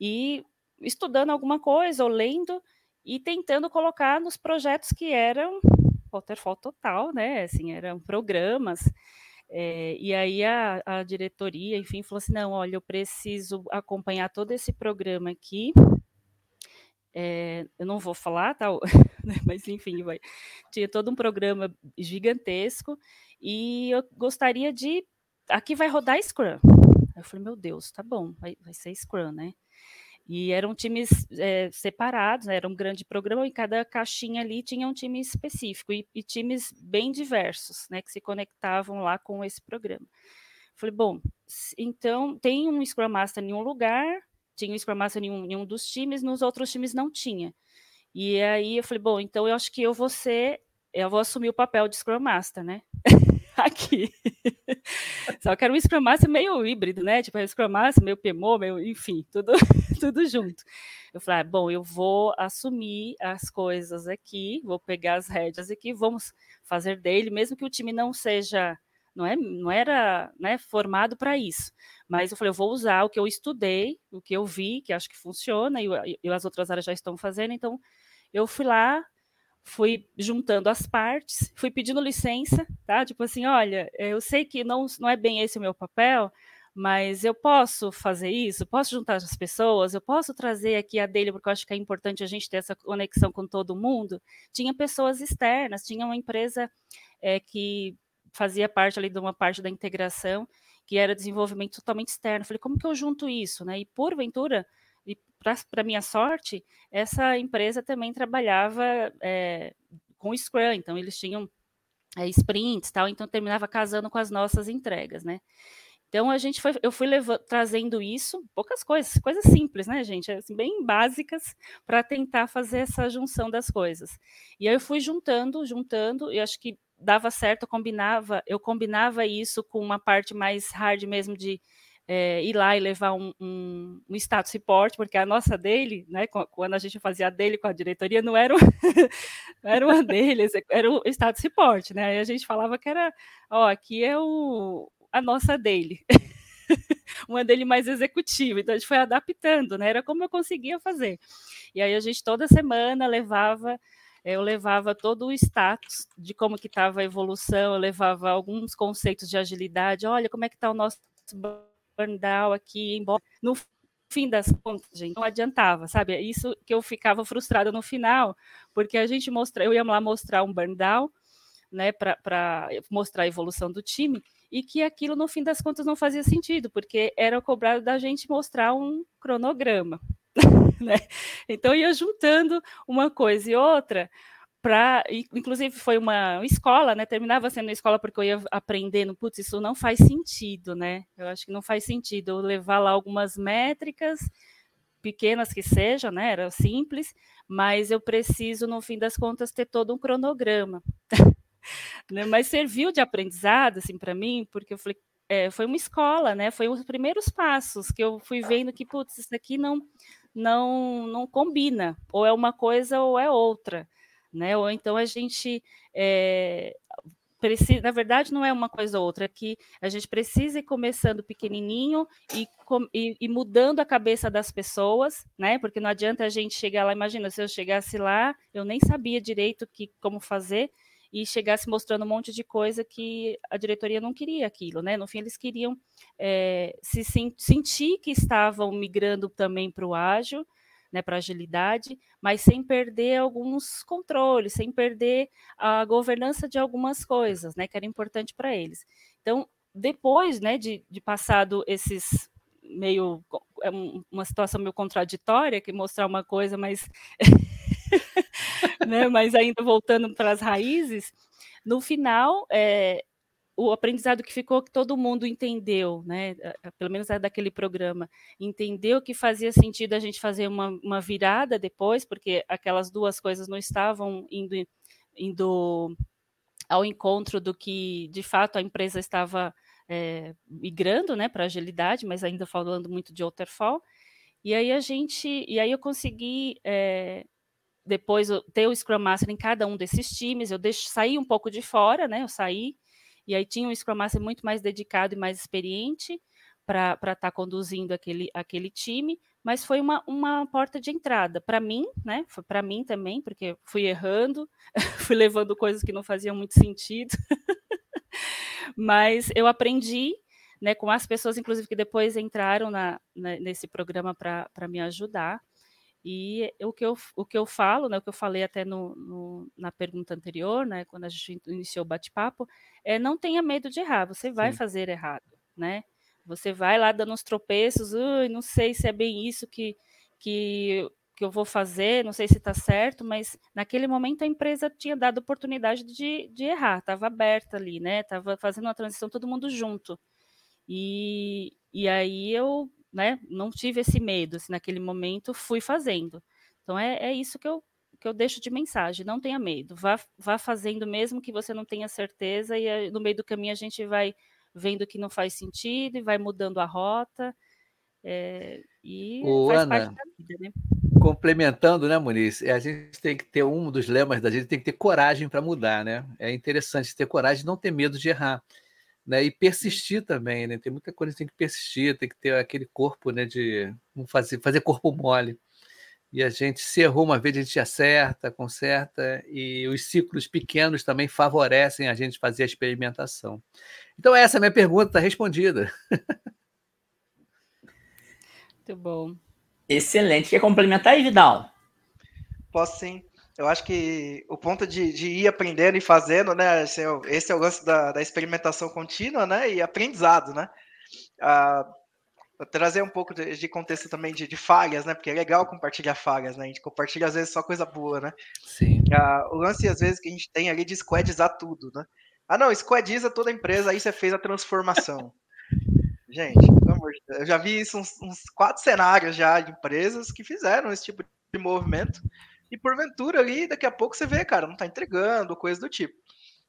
e estudando alguma coisa ou lendo e tentando colocar nos projetos que eram waterfall total, né? Assim, eram programas. É, e aí a, a, diretoria, enfim, falou assim: não, olha, eu preciso acompanhar todo esse programa aqui. É, eu não vou falar, tá? mas enfim, vai. tinha todo um programa gigantesco e eu gostaria de. Aqui vai rodar Scrum. Eu falei, meu Deus, tá bom, vai, vai ser Scrum, né? E eram times é, separados, né? era um grande programa, e cada caixinha ali tinha um time específico, e, e, times bem diversos, né? Que se conectavam lá com esse programa. Falei, bom, então tem um Scrum Master em um lugar, tinha um Scrum Master em um, em um dos times, nos outros times não tinha. E aí eu falei, bom, então eu acho que eu vou ser, eu vou assumir o papel de Scrum Master, né? aqui. Só que era um Scrum Master meio híbrido, né? Tipo, era Scrum Master, meio PMO, meio, enfim, tudo, tudo junto. Eu falei, ah, bom, eu vou assumir as coisas aqui, vou pegar as rédeas aqui, vamos fazer dele, mesmo que o time não seja, não, é, não era né, formado para isso. Mas eu falei, eu vou usar o que eu estudei, o que eu vi, que acho que funciona, e, e as outras áreas já estão fazendo, então eu fui lá, fui juntando as partes, fui pedindo licença, tá? Tipo assim, olha, eu sei que não, não é bem esse o meu papel, mas eu posso fazer isso, posso juntar as pessoas, eu posso trazer aqui a dele, porque eu acho que é importante a gente ter essa conexão com todo mundo. Tinha pessoas externas, tinha uma empresa é, que fazia parte ali de uma parte da integração, que era desenvolvimento totalmente externo. Falei, como que eu junto isso, né? E porventura e para minha sorte, essa empresa também trabalhava é, com Scrum, então eles tinham é, sprints tal, então terminava casando com as nossas entregas, né? Então a gente foi, eu fui levando, trazendo isso, poucas coisas, coisas simples, né, gente, assim, bem básicas para tentar fazer essa junção das coisas. E aí eu fui juntando, juntando, e acho que dava certo, combinava, eu combinava isso com uma parte mais hard mesmo de é, ir lá e levar um, um, um, status report, porque a nossa dele, né, quando a gente fazia a dele com a diretoria, não era, não era uma deles, era o status report, né? A gente falava que era, ó, aqui é o, a nossa dele. uma dele mais executiva, então a gente foi adaptando, né? Era como eu conseguia fazer. E aí a gente toda semana levava eu levava todo o status de como que estava a evolução, eu levava alguns conceitos de agilidade, olha como é que está o nosso burn down aqui, embora. No fim das contas, gente, não adiantava, sabe? É isso que eu ficava frustrada no final, porque a gente mostra, eu ia lá mostrar um burn down, né, para mostrar a evolução do time, e que aquilo, no fim das contas, não fazia sentido, porque era cobrado da gente mostrar um cronograma. né? Então, ia juntando uma coisa e outra para inclusive foi uma escola, né? Terminava sendo uma escola porque eu ia aprendendo, putz, isso não faz sentido, né? Eu acho que não faz sentido eu levar lá algumas métricas pequenas que sejam, né? Era simples, mas eu preciso no fim das contas ter todo um cronograma. né? Mas serviu de aprendizado assim para mim, porque eu falei, é, foi uma escola, né? Foi os primeiros passos que eu fui vendo que putz, isso aqui não não não combina, ou é uma coisa ou é outra né? Ou então a gente é, precisa, na verdade, não é uma coisa ou outra, é que a gente precisa ir começando pequenininho e, e, e, mudando a cabeça das pessoas, né? Porque não adianta a gente chegar lá, imagina, se eu chegasse lá, eu nem sabia direito que, como fazer, e chegasse mostrando um monte de coisa que a diretoria não queria aquilo, né? No fim, eles queriam é, se sentir que estavam migrando também para o ágil, né, para agilidade, mas sem perder alguns controles, sem perder a governança de algumas coisas, né, que era importante para eles. Então, depois, né, de, de passado esses meio é uma situação meio contraditória que mostrar uma coisa, mas né, mas ainda voltando para as raízes, no final é, o aprendizado que ficou que todo mundo entendeu, né? Pelo menos daquele programa, entendeu que fazia sentido a gente fazer uma, uma virada depois, porque aquelas duas coisas não estavam indo, indo ao encontro do que de fato a empresa estava é, migrando, né, para agilidade, mas ainda falando muito de waterfall. E aí a gente, e aí eu consegui é, depois ter o Scrum Master em cada um desses times, eu deixo, saí um pouco de fora, né? Eu saí, e aí tinha um Scrum Master muito mais dedicado e mais experiente para estar tá conduzindo aquele, aquele time, mas foi uma, uma porta de entrada para mim, né? Foi para mim também, porque fui errando, fui levando coisas que não faziam muito sentido. mas eu aprendi né, com as pessoas, inclusive, que depois entraram na, na nesse programa para me ajudar. E o que eu, o que eu falo, né, o que eu falei até no, no, na pergunta anterior, né, quando a gente iniciou o bate-papo, é não tenha medo de errar, você vai Sim. fazer errado, né? Você vai lá dando uns tropeços, não sei se é bem isso que, que, que eu vou fazer, não sei se está certo, mas naquele momento a empresa tinha dado oportunidade de, de errar, estava aberta ali, né? Estava fazendo uma transição todo mundo junto. E, e aí eu né, não tive esse medo, assim, naquele momento fui fazendo. Então é, é isso que eu, que eu deixo de mensagem, não tenha medo, vá, vá fazendo mesmo que você não tenha certeza, e no meio do caminho a gente vai vendo que não faz sentido e vai mudando a rota. É, e Ana, parte da vida, né? Complementando, né, Muniz? A gente tem que ter um dos lemas da gente tem que ter coragem para mudar, né? É interessante ter coragem, não ter medo de errar né? E persistir também, né? Tem muita coisa que tem que persistir, tem que ter aquele corpo, né? De fazer, fazer corpo mole. E a gente se errou uma vez, a gente acerta, conserta, e os ciclos pequenos também favorecem a gente fazer a experimentação. Então, essa é a minha pergunta, está respondida. Muito bom. Excelente. Quer complementar aí, Vidal? Posso sim eu acho que o ponto de, de, ir aprendendo e fazendo, né? Esse é o, esse é o lance da, da, experimentação contínua, né? E aprendizado, né? Ah, trazer um pouco de, de contexto também de, de, falhas, né? Porque é legal compartilhar falhas, né? A gente compartilha às vezes só coisa boa, né? Sim. Ah, o lance às vezes que a gente tem ali de squadizar tudo, né? Ah, não, squadiza toda a empresa, aí você fez a transformação. gente, eu já vi isso uns, uns quatro cenários já de empresas que fizeram esse tipo de movimento e porventura ali, daqui a pouco você vê, cara, não está entregando, coisa do tipo.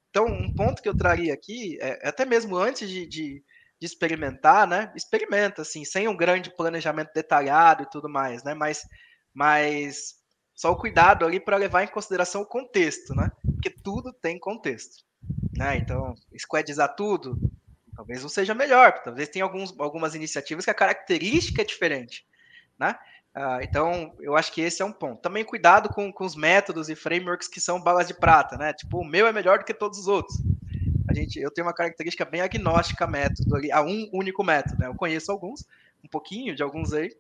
Então, um ponto que eu traria aqui, é, é até mesmo antes de, de, de, experimentar, né? Experimenta, assim, sem um grande planejamento detalhado e tudo mais, né? Mas, mas só o cuidado ali para levar em consideração o contexto, né? Porque tudo tem contexto, né? Então, squadizar tudo, talvez não seja melhor, talvez tenha alguns, algumas iniciativas que a característica é diferente, né? Uh, então, eu acho que esse é um ponto. Também cuidado com, com os métodos e frameworks que são balas de prata, né? Tipo, o meu é melhor do que todos os outros. A gente, eu tenho uma característica bem agnóstica a método, a um único método. Né? Eu conheço alguns, um pouquinho de alguns aí.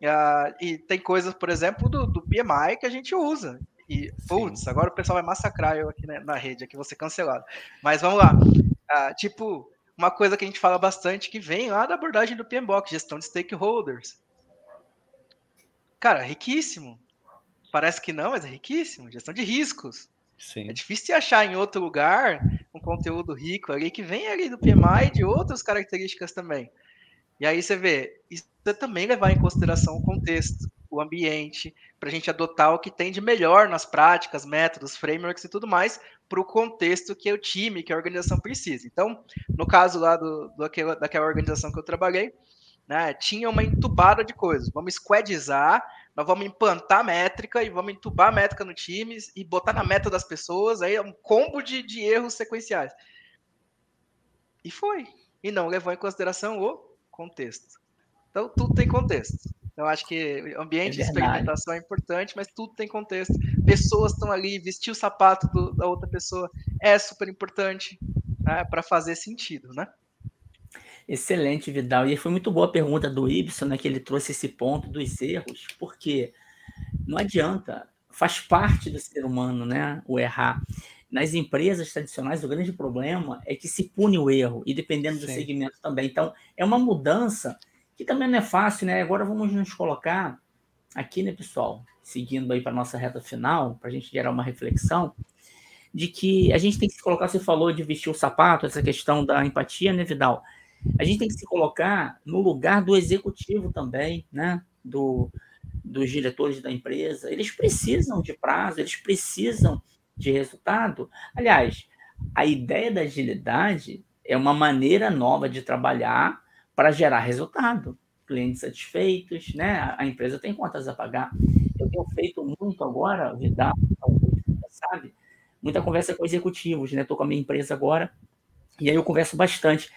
Uh, e tem coisas, por exemplo, do, do PMI que a gente usa. E, putz, agora o pessoal vai massacrar eu aqui na, na rede, aqui vou ser cancelado. Mas vamos lá. Uh, tipo, uma coisa que a gente fala bastante que vem lá da abordagem do PMBOK, gestão de stakeholders. Cara, riquíssimo. Parece que não, mas é riquíssimo. Gestão de riscos. Sim. É difícil de achar em outro lugar um conteúdo rico ali que vem ali do PMI e de outras características também. E aí você vê, isso é também levar em consideração o contexto, o ambiente, para a gente adotar o que tem de melhor nas práticas, métodos, frameworks e tudo mais, para o contexto que o time, que a organização precisa. Então, no caso lá do, do daquela organização que eu trabalhei, né? Tinha uma entubada de coisas. Vamos squadizar, nós vamos implantar métrica e vamos entubar a métrica no time e botar na meta das pessoas. Aí é um combo de, de erros sequenciais. E foi. E não levou em consideração o contexto. Então, tudo tem contexto. Eu acho que ambiente é de experimentação é importante, mas tudo tem contexto. Pessoas estão ali, vestir o sapato do, da outra pessoa é super importante né, para fazer sentido, né? Excelente, Vidal. E foi muito boa a pergunta do Ibson, né, que ele trouxe esse ponto dos erros, porque não adianta, faz parte do ser humano, né, o errar. Nas empresas tradicionais, o grande problema é que se pune o erro, e dependendo do Sim. segmento também. Então, é uma mudança que também não é fácil, né? Agora vamos nos colocar aqui, né, pessoal, seguindo aí para nossa reta final, para a gente gerar uma reflexão, de que a gente tem que se colocar, você falou de vestir o sapato, essa questão da empatia, né, Vidal? A gente tem que se colocar no lugar do executivo também, né? Do, dos diretores da empresa. Eles precisam de prazo, eles precisam de resultado. Aliás, a ideia da agilidade é uma maneira nova de trabalhar para gerar resultado. Clientes satisfeitos, né? A empresa tem contas a pagar. eu tenho feito muito agora, Vidal, sabe? Muita conversa com executivos, né? Estou com a minha empresa agora, e aí eu converso bastante.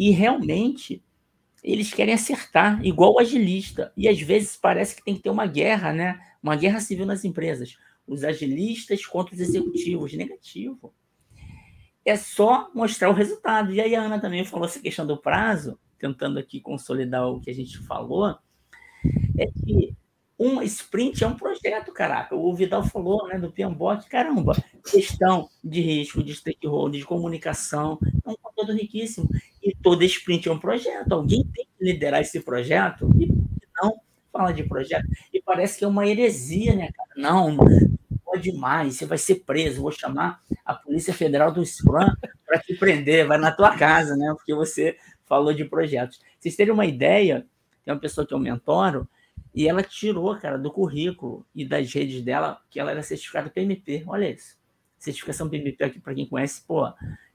E realmente eles querem acertar, igual o agilista. E às vezes parece que tem que ter uma guerra, né? Uma guerra civil nas empresas. Os agilistas contra os executivos. Negativo. É só mostrar o resultado. E aí a Ana também falou essa questão do prazo, tentando aqui consolidar o que a gente falou. É que uma sprint é um projeto, caraca. O Vidal falou, né, do PMBOK, caramba, questão de risco, de stakeholder, de comunicação, é um conteúdo riquíssimo. E todo sprint é um projeto. Alguém tem que liderar esse projeto e não fala de projeto. E parece que é uma heresia, né, cara? Não, pode mais, você vai ser preso. Vou chamar a Polícia Federal do Scrum para te prender, vai na tua casa, né? Porque você falou de projetos. Vocês terem uma ideia, tem uma pessoa que eu mentoro, e ela tirou, cara, do currículo e das redes dela que ela era certificada PMP. Olha isso. Certificação PMP aqui, para quem conhece, pô,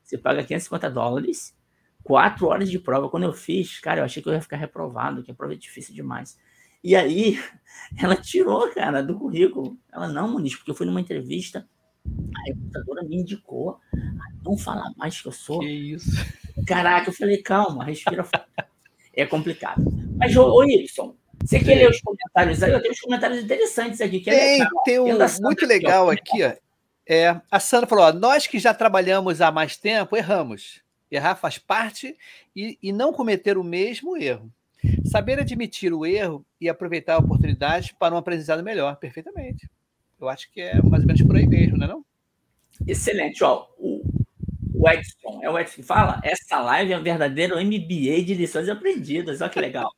você paga 550 dólares, quatro horas de prova. Quando eu fiz, cara, eu achei que eu ia ficar reprovado, que a prova é difícil demais. E aí, ela tirou, cara, do currículo. Ela, não, Muniz, porque eu fui numa entrevista, a recrutadora me indicou a não falar mais que eu sou. Que isso? Caraca, eu falei, calma, respira. é complicado. Mas, ô, ô Wilson, você quer ler os comentários aí? Eu tenho uns comentários interessantes aqui. Que é tem, tem um muito legal aqui, ó. É, a Sandra falou: ó, nós que já trabalhamos há mais tempo, erramos. Errar faz parte e, e não cometer o mesmo erro. Saber admitir o erro e aproveitar a oportunidade para um aprendizado melhor. Perfeitamente. Eu acho que é mais ou menos por aí mesmo, não é? Não? Excelente. Ó, o, o Edson, é o Edson que fala? Essa live é um verdadeiro MBA de lições aprendidas. Olha que legal.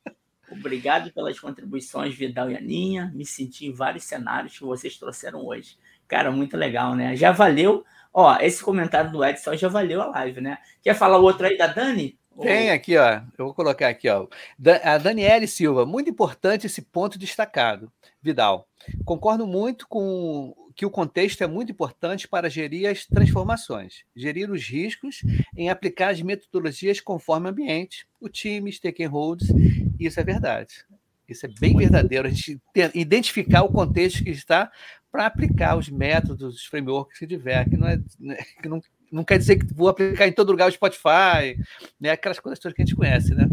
Obrigado pelas contribuições, Vidal e Aninha. Me senti em vários cenários que vocês trouxeram hoje. Cara, muito legal, né? Já valeu. Ó, esse comentário do Edson já valeu a live, né? Quer falar outro aí da Dani? Tem aqui, ó. Eu vou colocar aqui, ó. A Daniele Silva, muito importante esse ponto destacado. Vidal, concordo muito com que o contexto é muito importante para gerir as transformações, gerir os riscos em aplicar as metodologias conforme o ambiente, o time, stakeholders. Isso é verdade. Isso é bem verdadeiro. A gente identificar o contexto que está para aplicar os métodos, os frameworks que tiver, que não, é, né, que não, não quer dizer que vou aplicar em todo lugar o Spotify, né? aquelas coisas todas que a gente conhece, né?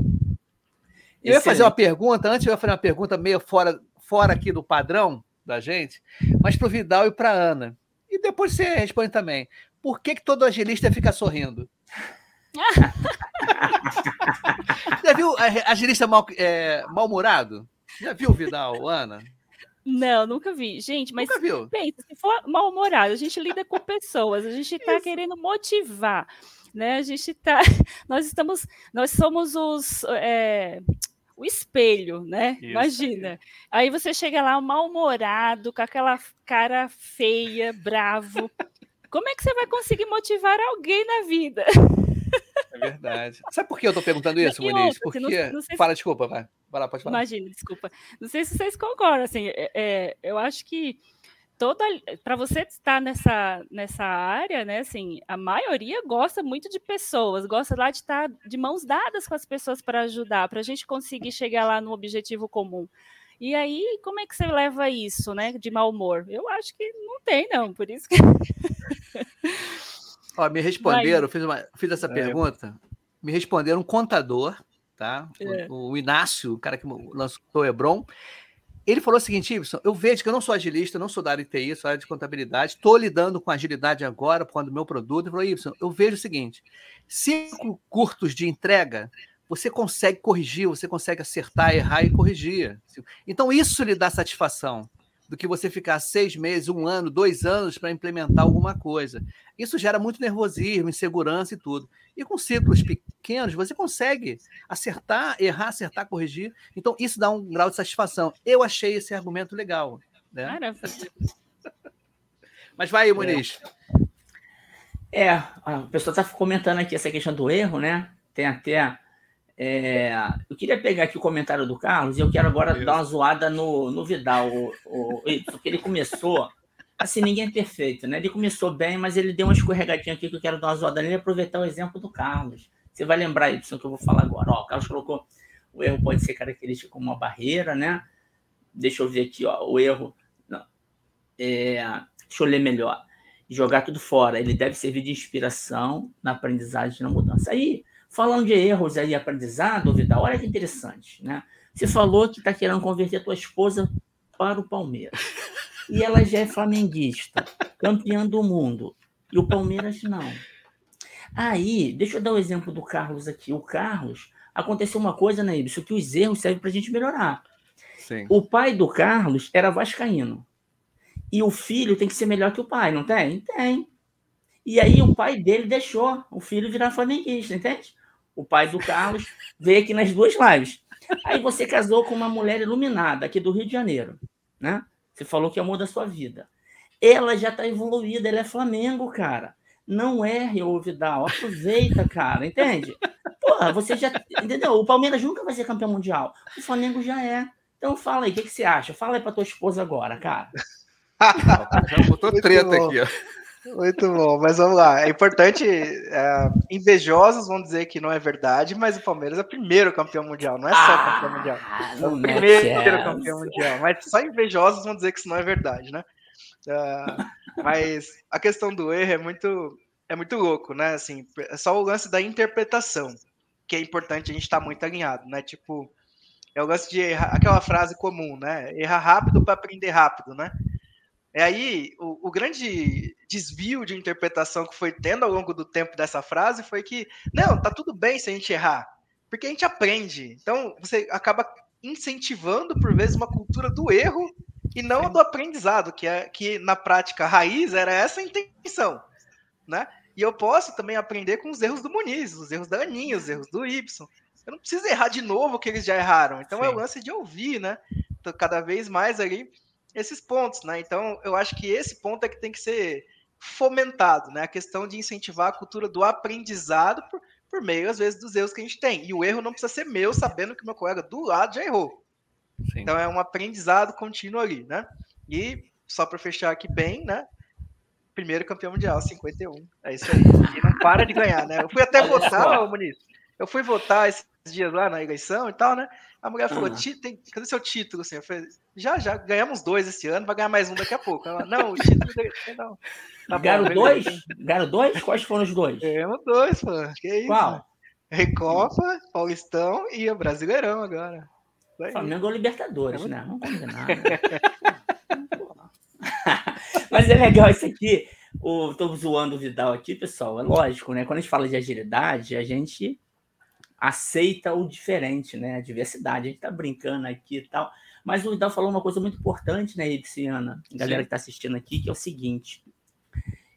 Eu ia fazer uma pergunta, antes eu ia fazer uma pergunta meio fora, fora aqui do padrão, da gente, mas para o Vidal e para Ana. E depois você responde também. Por que, que todo agilista fica sorrindo? Já viu agilista mal, é, mal-humorado? Já viu, Vidal, Ana? Não, nunca vi. Gente, mas pensa, se for mal-humorado, a gente lida com pessoas, a gente está querendo motivar, né? A gente está. Nós estamos. Nós somos os. É, o espelho, né? Isso. Imagina. Aí você chega lá mal-humorado, com aquela cara feia, bravo. Como é que você vai conseguir motivar alguém na vida? É verdade. Sabe por que eu estou perguntando isso, Muniz? Porque. Não, não Fala, se... desculpa, vai. Vai lá, pode falar. Imagina, desculpa. Não sei se vocês concordam, assim, é, é, eu acho que toda para você estar nessa nessa área, né, assim, a maioria gosta muito de pessoas, gosta lá de estar de mãos dadas com as pessoas para ajudar, para a gente conseguir chegar lá no objetivo comum. E aí, como é que você leva isso, né, de mau humor? Eu acho que não tem, não, por isso que. Ó, me responderam, fiz, uma, fiz essa é. pergunta, me responderam um contador, tá? É. O, o, Inácio, o cara que lançou o Hebron, ele falou o seguinte, Ibson, eu vejo que eu não sou agilista, não sou da área de TI, sou área de contabilidade, estou lidando com agilidade agora por conta do meu produto. Ele falou, Ibson, eu vejo o seguinte, cinco curtos de entrega, você consegue corrigir, você consegue acertar, errar e corrigir. Então, isso lhe dá satisfação do que você ficar seis meses, um ano, dois anos para implementar alguma coisa. Isso gera muito nervosismo, insegurança e tudo. E com ciclos pequenos, você consegue acertar, errar, acertar, corrigir. Então, isso dá um grau de satisfação. Eu achei esse argumento legal. Né? Maravilha. Mas vai aí, Muniz. É, a pessoa está comentando aqui essa questão do erro, né? Tem até é, eu queria pegar aqui o comentário do Carlos e eu quero agora dar uma zoada no, no Vidal, o, o, porque ele começou. Assim, ninguém é perfeito, né? Ele começou bem, mas ele deu uma escorregadinha aqui que eu quero dar uma zoada nele e aproveitar o exemplo do Carlos. Você vai lembrar, isso que eu vou falar agora. Ó, o Carlos colocou o erro pode ser característico como uma barreira, né? Deixa eu ver aqui, ó, o erro É, deixa eu ler melhor. Jogar tudo fora. Ele deve servir de inspiração na aprendizagem e na mudança. Aí, falando de erros aí, aprendizado, Vidal, olha que interessante, né? Você falou que está querendo converter a tua esposa para o Palmeiras. E ela já é flamenguista, campeã do mundo. E o Palmeiras não. Aí, deixa eu dar o um exemplo do Carlos aqui. O Carlos, aconteceu uma coisa, né, Ibsen, que os erros servem para a gente melhorar. Sim. O pai do Carlos era vascaíno. E o filho tem que ser melhor que o pai, não tem? Tem. E aí o pai dele deixou o filho virar flamenguista, entende? O pai do Carlos veio aqui nas duas lives. Aí você casou com uma mulher iluminada aqui do Rio de Janeiro, né? Você falou que é amor da sua vida. Ela já está evoluída, ela é Flamengo, cara. Não erre, ô Vidal. Aproveita, cara, entende? Porra, você já. Entendeu? O Palmeiras nunca vai ser campeão mundial. O Flamengo já é. Então fala aí, o que, que você acha? Fala aí pra tua esposa agora, cara. Já botou treta aqui, ó. Muito bom, mas vamos lá. É importante, é, invejosos vão dizer que não é verdade, mas o Palmeiras é o primeiro campeão mundial, não é só ah, campeão mundial. É o primeiro campeão mundial, mas só invejosos vão dizer que isso não é verdade, né? Uh, mas a questão do erro é muito, é muito louco, né? Assim, é só o lance da interpretação, que é importante a gente estar tá muito alinhado, né? Tipo, é o lance de errar, aquela frase comum, né? Errar rápido para aprender rápido, né? É aí o, o, grande desvio de interpretação que foi tendo ao longo do tempo dessa frase foi que não, tá tudo bem se a gente errar, porque a gente aprende. Então você acaba incentivando por vezes uma cultura do erro e não do aprendizado, que é que na prática raiz era essa a intenção, né? E eu posso também aprender com os erros do Muniz, os erros da Aninha, os erros do Y. Eu não preciso errar de novo o que eles já erraram. Então Sim. é o lance de ouvir, né? Então, cada vez mais ali esses pontos, né? Então, eu acho que esse ponto é que tem que ser fomentado, né? A questão de incentivar a cultura do aprendizado por, por meio, às vezes, dos erros que a gente tem. E o erro não precisa ser meu, sabendo que o meu colega do lado já errou. Sim. Então, é um aprendizado contínuo ali, né? E, só para fechar aqui bem, né? Primeiro campeão mundial, 51. É isso aí. E não para de ganhar, né? Eu fui até votar, Muniz. Eu fui votar esses dias lá na eleição e tal, né? A mulher falou: uhum. tem, cadê seu título? Assim, eu falei, já, já, ganhamos dois esse ano, vai ganhar mais um daqui a pouco. Ela, não, o título não. Tá Ganharam dois? Ganharam dois? Quais foram os dois? Ganhamos dois, pô. Que isso? Qual? Recopa, Paulistão e o Brasileirão agora. Flamengo ou Libertadores, é né? Não combina Mas é legal isso aqui. O, tô zoando o Vidal aqui, pessoal. É lógico, né? Quando a gente fala de agilidade, a gente aceita o diferente, né? A diversidade. A gente tá brincando aqui e tal. Mas o Vidal falou uma coisa muito importante, né, Ipsiana? Galera Sim. que está assistindo aqui, que é o seguinte.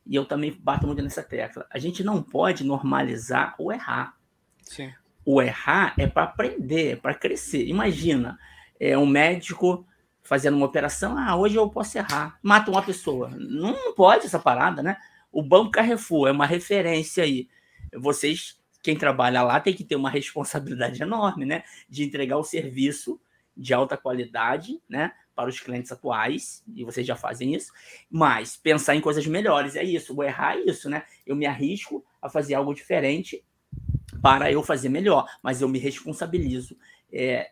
E eu também bato muito nessa tecla. A gente não pode normalizar o errar. Sim. O errar é para aprender, é para crescer. Imagina, é um médico fazendo uma operação, ah, hoje eu posso errar, mata uma pessoa. Não pode essa parada, né? O Banco Carrefour é uma referência aí. Vocês quem trabalha lá tem que ter uma responsabilidade enorme, né? De entregar o serviço de alta qualidade, né? Para os clientes atuais, e vocês já fazem isso, mas pensar em coisas melhores é isso, vou errar é isso, né? Eu me arrisco a fazer algo diferente para eu fazer melhor, mas eu me responsabilizo. É,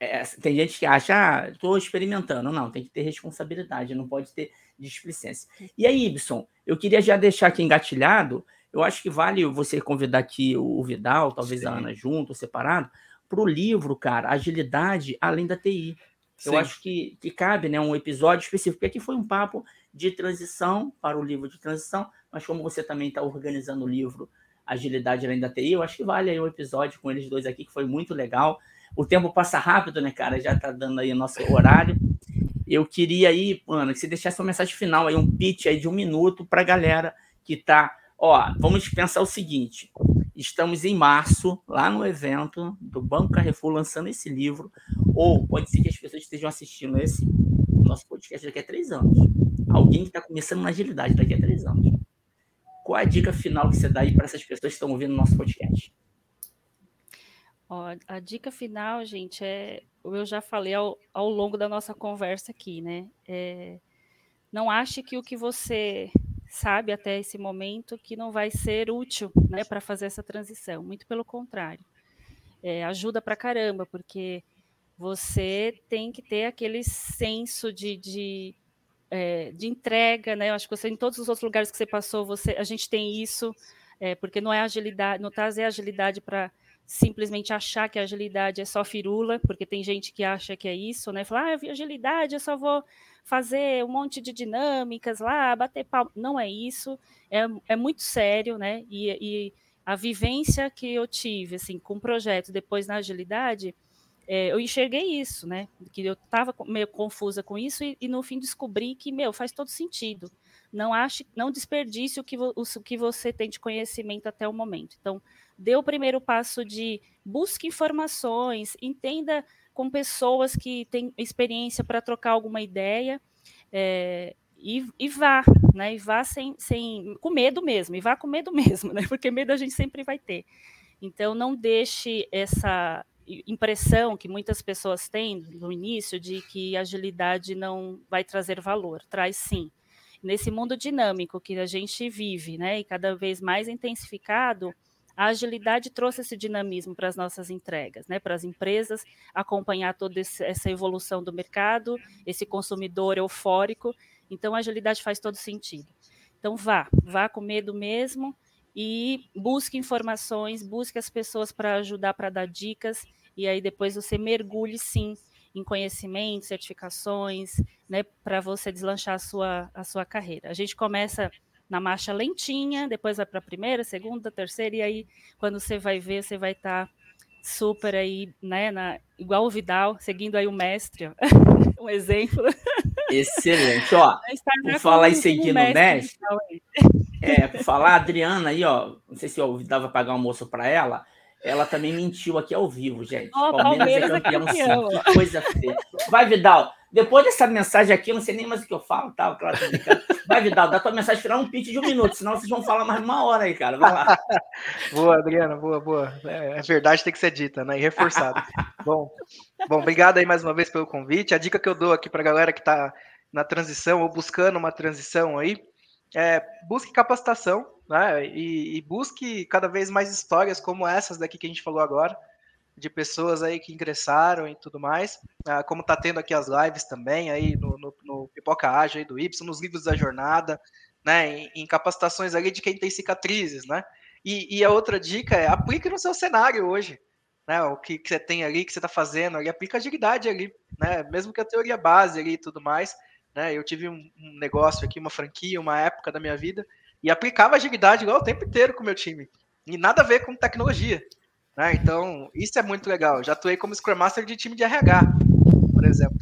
é, tem gente que acha, ah, estou experimentando. Não, tem que ter responsabilidade, não pode ter displicência. E aí, Ibson, eu queria já deixar aqui engatilhado eu acho que vale você convidar aqui o Vidal, talvez Sim. a Ana junto, separado, para o livro, cara, Agilidade Além da TI. Sim. Eu acho que, que cabe né, um episódio específico, porque aqui foi um papo de transição para o livro de transição, mas como você também está organizando o livro Agilidade Além da TI, eu acho que vale aí um episódio com eles dois aqui, que foi muito legal. O tempo passa rápido, né, cara? Já está dando aí o nosso horário. Eu queria aí, Ana, que você deixasse uma mensagem final aí, um pitch aí de um minuto para a galera que está Ó, vamos pensar o seguinte: estamos em março, lá no evento do Banco Carrefour, lançando esse livro, ou pode ser que as pessoas estejam assistindo esse nosso podcast daqui a três anos. Alguém que está começando na agilidade daqui a três anos. Qual a dica final que você dá aí para essas pessoas que estão ouvindo o nosso podcast? A dica final, gente, é eu já falei ao, ao longo da nossa conversa aqui, né? É, não ache que o que você sabe até esse momento que não vai ser útil né, para fazer essa transição. Muito pelo contrário. É, ajuda para caramba, porque você tem que ter aquele senso de, de é, de entrega, né? Eu acho que você, em todos os outros lugares que você passou, você, a gente tem isso, é, porque não é agilidade, não trazer agilidade para simplesmente achar que a agilidade é só firula, porque tem gente que acha que é isso, né? Falar, ah, agilidade, eu só vou fazer um monte de dinâmicas lá, bater pau. Não é isso, é, é muito sério, né? E, e a vivência que eu tive, assim, com o projeto depois na agilidade, é, eu enxerguei isso, né? Que eu estava meio confusa com isso e, e, no fim descobri que, meu, faz todo sentido. Não ache, não desperdice o que, vo, o que você tem de conhecimento até o momento. Então, dê o primeiro passo de busque informações, entenda com pessoas que têm experiência para trocar alguma ideia. É, e, e, vá, né? E vá sem, sem, com medo mesmo, e vá com medo mesmo, né? Porque medo a gente sempre vai ter. Então, não deixe essa impressão que muitas pessoas têm no início de que agilidade não vai trazer valor. Traz sim. Nesse mundo dinâmico que a gente vive, né, e cada vez mais intensificado, a agilidade trouxe esse dinamismo para as nossas entregas, né, para as empresas acompanhar toda essa evolução do mercado, esse consumidor eufórico. Então, a agilidade faz todo sentido. Então, vá, vá com medo mesmo, e busque informações, busque as pessoas para ajudar, para dar dicas, e aí depois você mergulhe sim em conhecimentos, certificações, né, para você deslanchar a sua, a sua carreira. A gente começa na marcha lentinha, depois vai para a primeira, segunda, terceira, e aí quando você vai ver, você vai estar tá super aí, né, na, igual o Vidal, seguindo aí o mestre, ó. um exemplo. Excelente, ó. Por falar em seguindo o mestre, é, falar, a Adriana aí, ó, não sei se eu dava pagar almoço para ela, ela também mentiu aqui ao vivo, gente. Oh, Palmeiras, é, é campeão, sim. Que coisa feia. Vai, Vidal. Depois dessa mensagem aqui, eu não sei nem mais o que eu falo, tá? Claro, Vai, Vidal, dá tua mensagem final um pitch de um minuto, senão vocês vão falar mais uma hora aí, cara. Vai lá. boa, Adriana, boa, boa. É, é verdade, tem que ser dita, né? E reforçada. bom, bom, obrigado aí mais uma vez pelo convite. A dica que eu dou aqui pra galera que tá na transição ou buscando uma transição aí, é, busque capacitação, né? E, e, busque cada vez mais histórias como essas daqui que a gente falou agora, de pessoas aí que ingressaram e tudo mais, ah, como tá tendo aqui as lives também aí no, no, no Pipoca Ágil aí do Y, nos livros da jornada, né? Em, em, capacitações ali de quem tem cicatrizes, né? E, e, a outra dica é aplique no seu cenário hoje. Né, o que, que você tem ali, que você está fazendo ali, aplica agilidade ali, né? Mesmo que a teoria base ali e tudo mais, né? Eu tive um, negócio aqui, uma franquia, uma época da minha vida, e aplicava agilidade igual o tempo inteiro com o meu time. E nada a ver com tecnologia. Né? Então, isso é muito legal. Já atuei como Scrum Master de time de RH, por exemplo.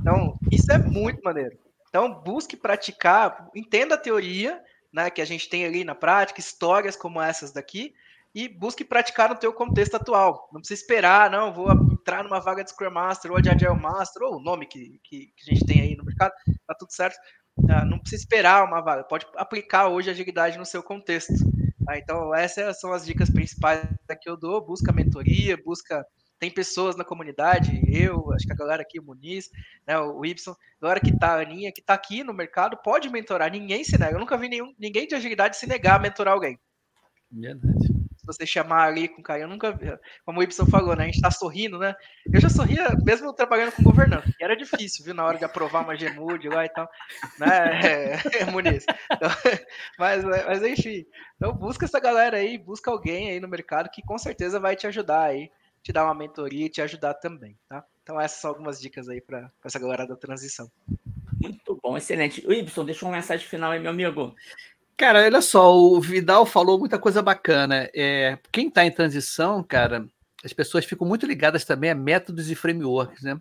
Então, isso é muito maneiro. Então, busque praticar, entenda a teoria né, que a gente tem ali na prática, histórias como essas daqui, e busque praticar no teu contexto atual. Não precisa esperar, não, vou entrar numa vaga de Scrum Master ou de Agile Master, ou o nome que, que, que a gente tem aí no mercado, tá tudo certo. Ah, não precisa esperar uma vaga, pode aplicar hoje a agilidade no seu contexto. Tá? Então, essas são as dicas principais que eu dou. Busca mentoria, busca. Tem pessoas na comunidade, eu, acho que a galera aqui, o Muniz, né, o Y, a galera que tá, a Aninha, que tá aqui no mercado, pode mentorar. Ninguém se nega. Eu nunca vi nenhum, ninguém de agilidade se negar a mentorar alguém. Verdade você chamar ali com carinho, eu nunca vi. Como o Ibson falou, né? A gente tá sorrindo, né? Eu já sorria mesmo trabalhando com governante, era difícil, viu? Na hora de aprovar uma GMUD lá e tal, né? É, Muniz. Então, mas, mas enfim, então busca essa galera aí, busca alguém aí no mercado que com certeza vai te ajudar aí, te dar uma mentoria e te ajudar também, tá? Então essas são algumas dicas aí para essa galera da transição. Muito bom, excelente. O Ibson, deixa uma mensagem final aí, meu amigo. Cara, olha só, o Vidal falou muita coisa bacana. É, quem está em transição, cara, as pessoas ficam muito ligadas também a métodos e frameworks, né?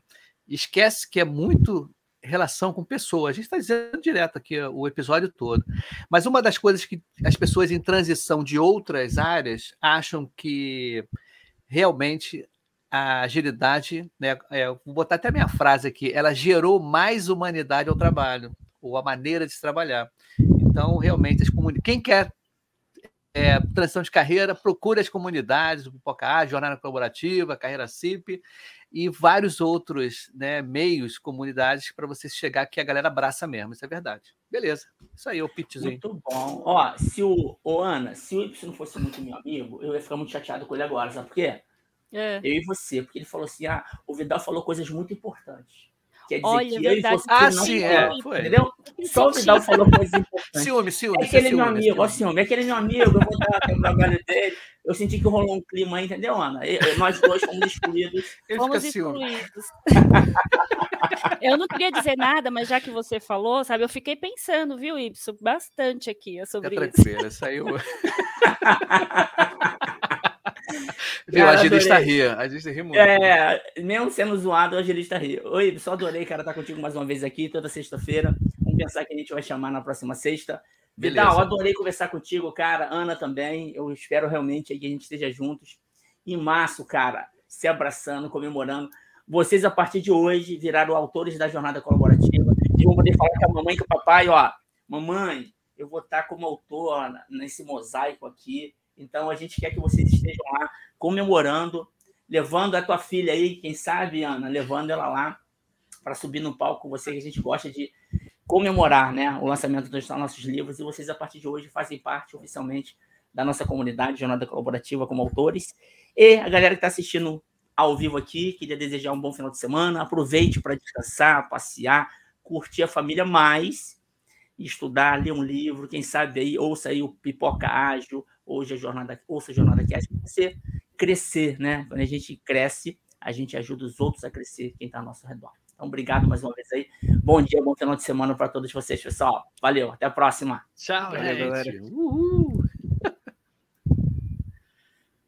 Esquece que é muito relação com pessoas. A gente está dizendo direto aqui o episódio todo. Mas uma das coisas que as pessoas em transição de outras áreas acham que realmente a agilidade, né, é, vou botar até a minha frase aqui, ela gerou mais humanidade ao trabalho, ou a maneira de se trabalhar. Então, realmente, as comunidades. Quem quer é, transição de carreira, procure as comunidades, o Pipoca A, Jornada Colaborativa, Carreira CIP e vários outros né, meios, comunidades, para você chegar que a galera abraça mesmo, isso é verdade. Beleza, isso aí, o pitchzinho. Muito bom. Ó, se o, o Ana, se o Y não fosse muito meu amigo, eu ia ficar muito chateado com ele agora, sabe por quê? É. Eu e você, porque ele falou assim: ah, o Vidal falou coisas muito importantes. Quer dizer Olha, que eu e verdade. você Ah, não sim, é, foi. Entendeu? Só o. Vidal falou coisas importantes. Ciúme, ciúme. É isso é aquele meu ciúme, amigo, ó, ciúme. ciúme, é aquele meu amigo, eu vou dar o trabalho dele. Eu senti que rolou um clima aí, entendeu, Ana? Nós dois fomos excluídos. Ele Fomos ciúme. excluídos. eu não queria dizer nada, mas já que você falou, sabe, eu fiquei pensando, viu, Ibson, bastante aqui sobre isso. tranquila, saiu. Viu, a Cara, agilista adorei. ria. A agilista ri muito. É, mesmo sendo zoado, o agilista ri. Oi, só adorei, cara, estar contigo mais uma vez aqui, toda sexta-feira. Vamos pensar que a gente vai chamar na próxima sexta. Beleza. adorei conversar contigo, cara. Ana também. Eu espero realmente que a gente esteja juntos. Em março, cara, se abraçando, comemorando. Vocês, a partir de hoje, viraram autores da jornada colaborativa e vão poder falar com a mamãe e com o papai, ó. Mamãe, eu vou estar como autor nesse mosaico aqui. Então, a gente quer que vocês estejam lá comemorando, levando a tua filha aí, quem sabe, Ana, levando ela lá para subir no palco com você, que a gente gosta de comemorar né, o lançamento dos nossos livros. E vocês, a partir de hoje, fazem parte oficialmente da nossa comunidade Jornada Colaborativa como autores. E a galera que está assistindo ao vivo aqui, queria desejar um bom final de semana. Aproveite para descansar, passear, curtir a família mais, estudar, ler um livro, quem sabe aí, ouça aí o Pipoca Ágil, hoje a jornada, ouça a Jornada Cast, para você crescer, né? Quando a gente cresce, a gente ajuda os outros a crescer, quem está ao nosso redor. Então, obrigado mais uma vez aí. Bom dia, bom final de semana para todos vocês, pessoal. Valeu, até a próxima. Tchau, Valeu, gente. galera. Uhul.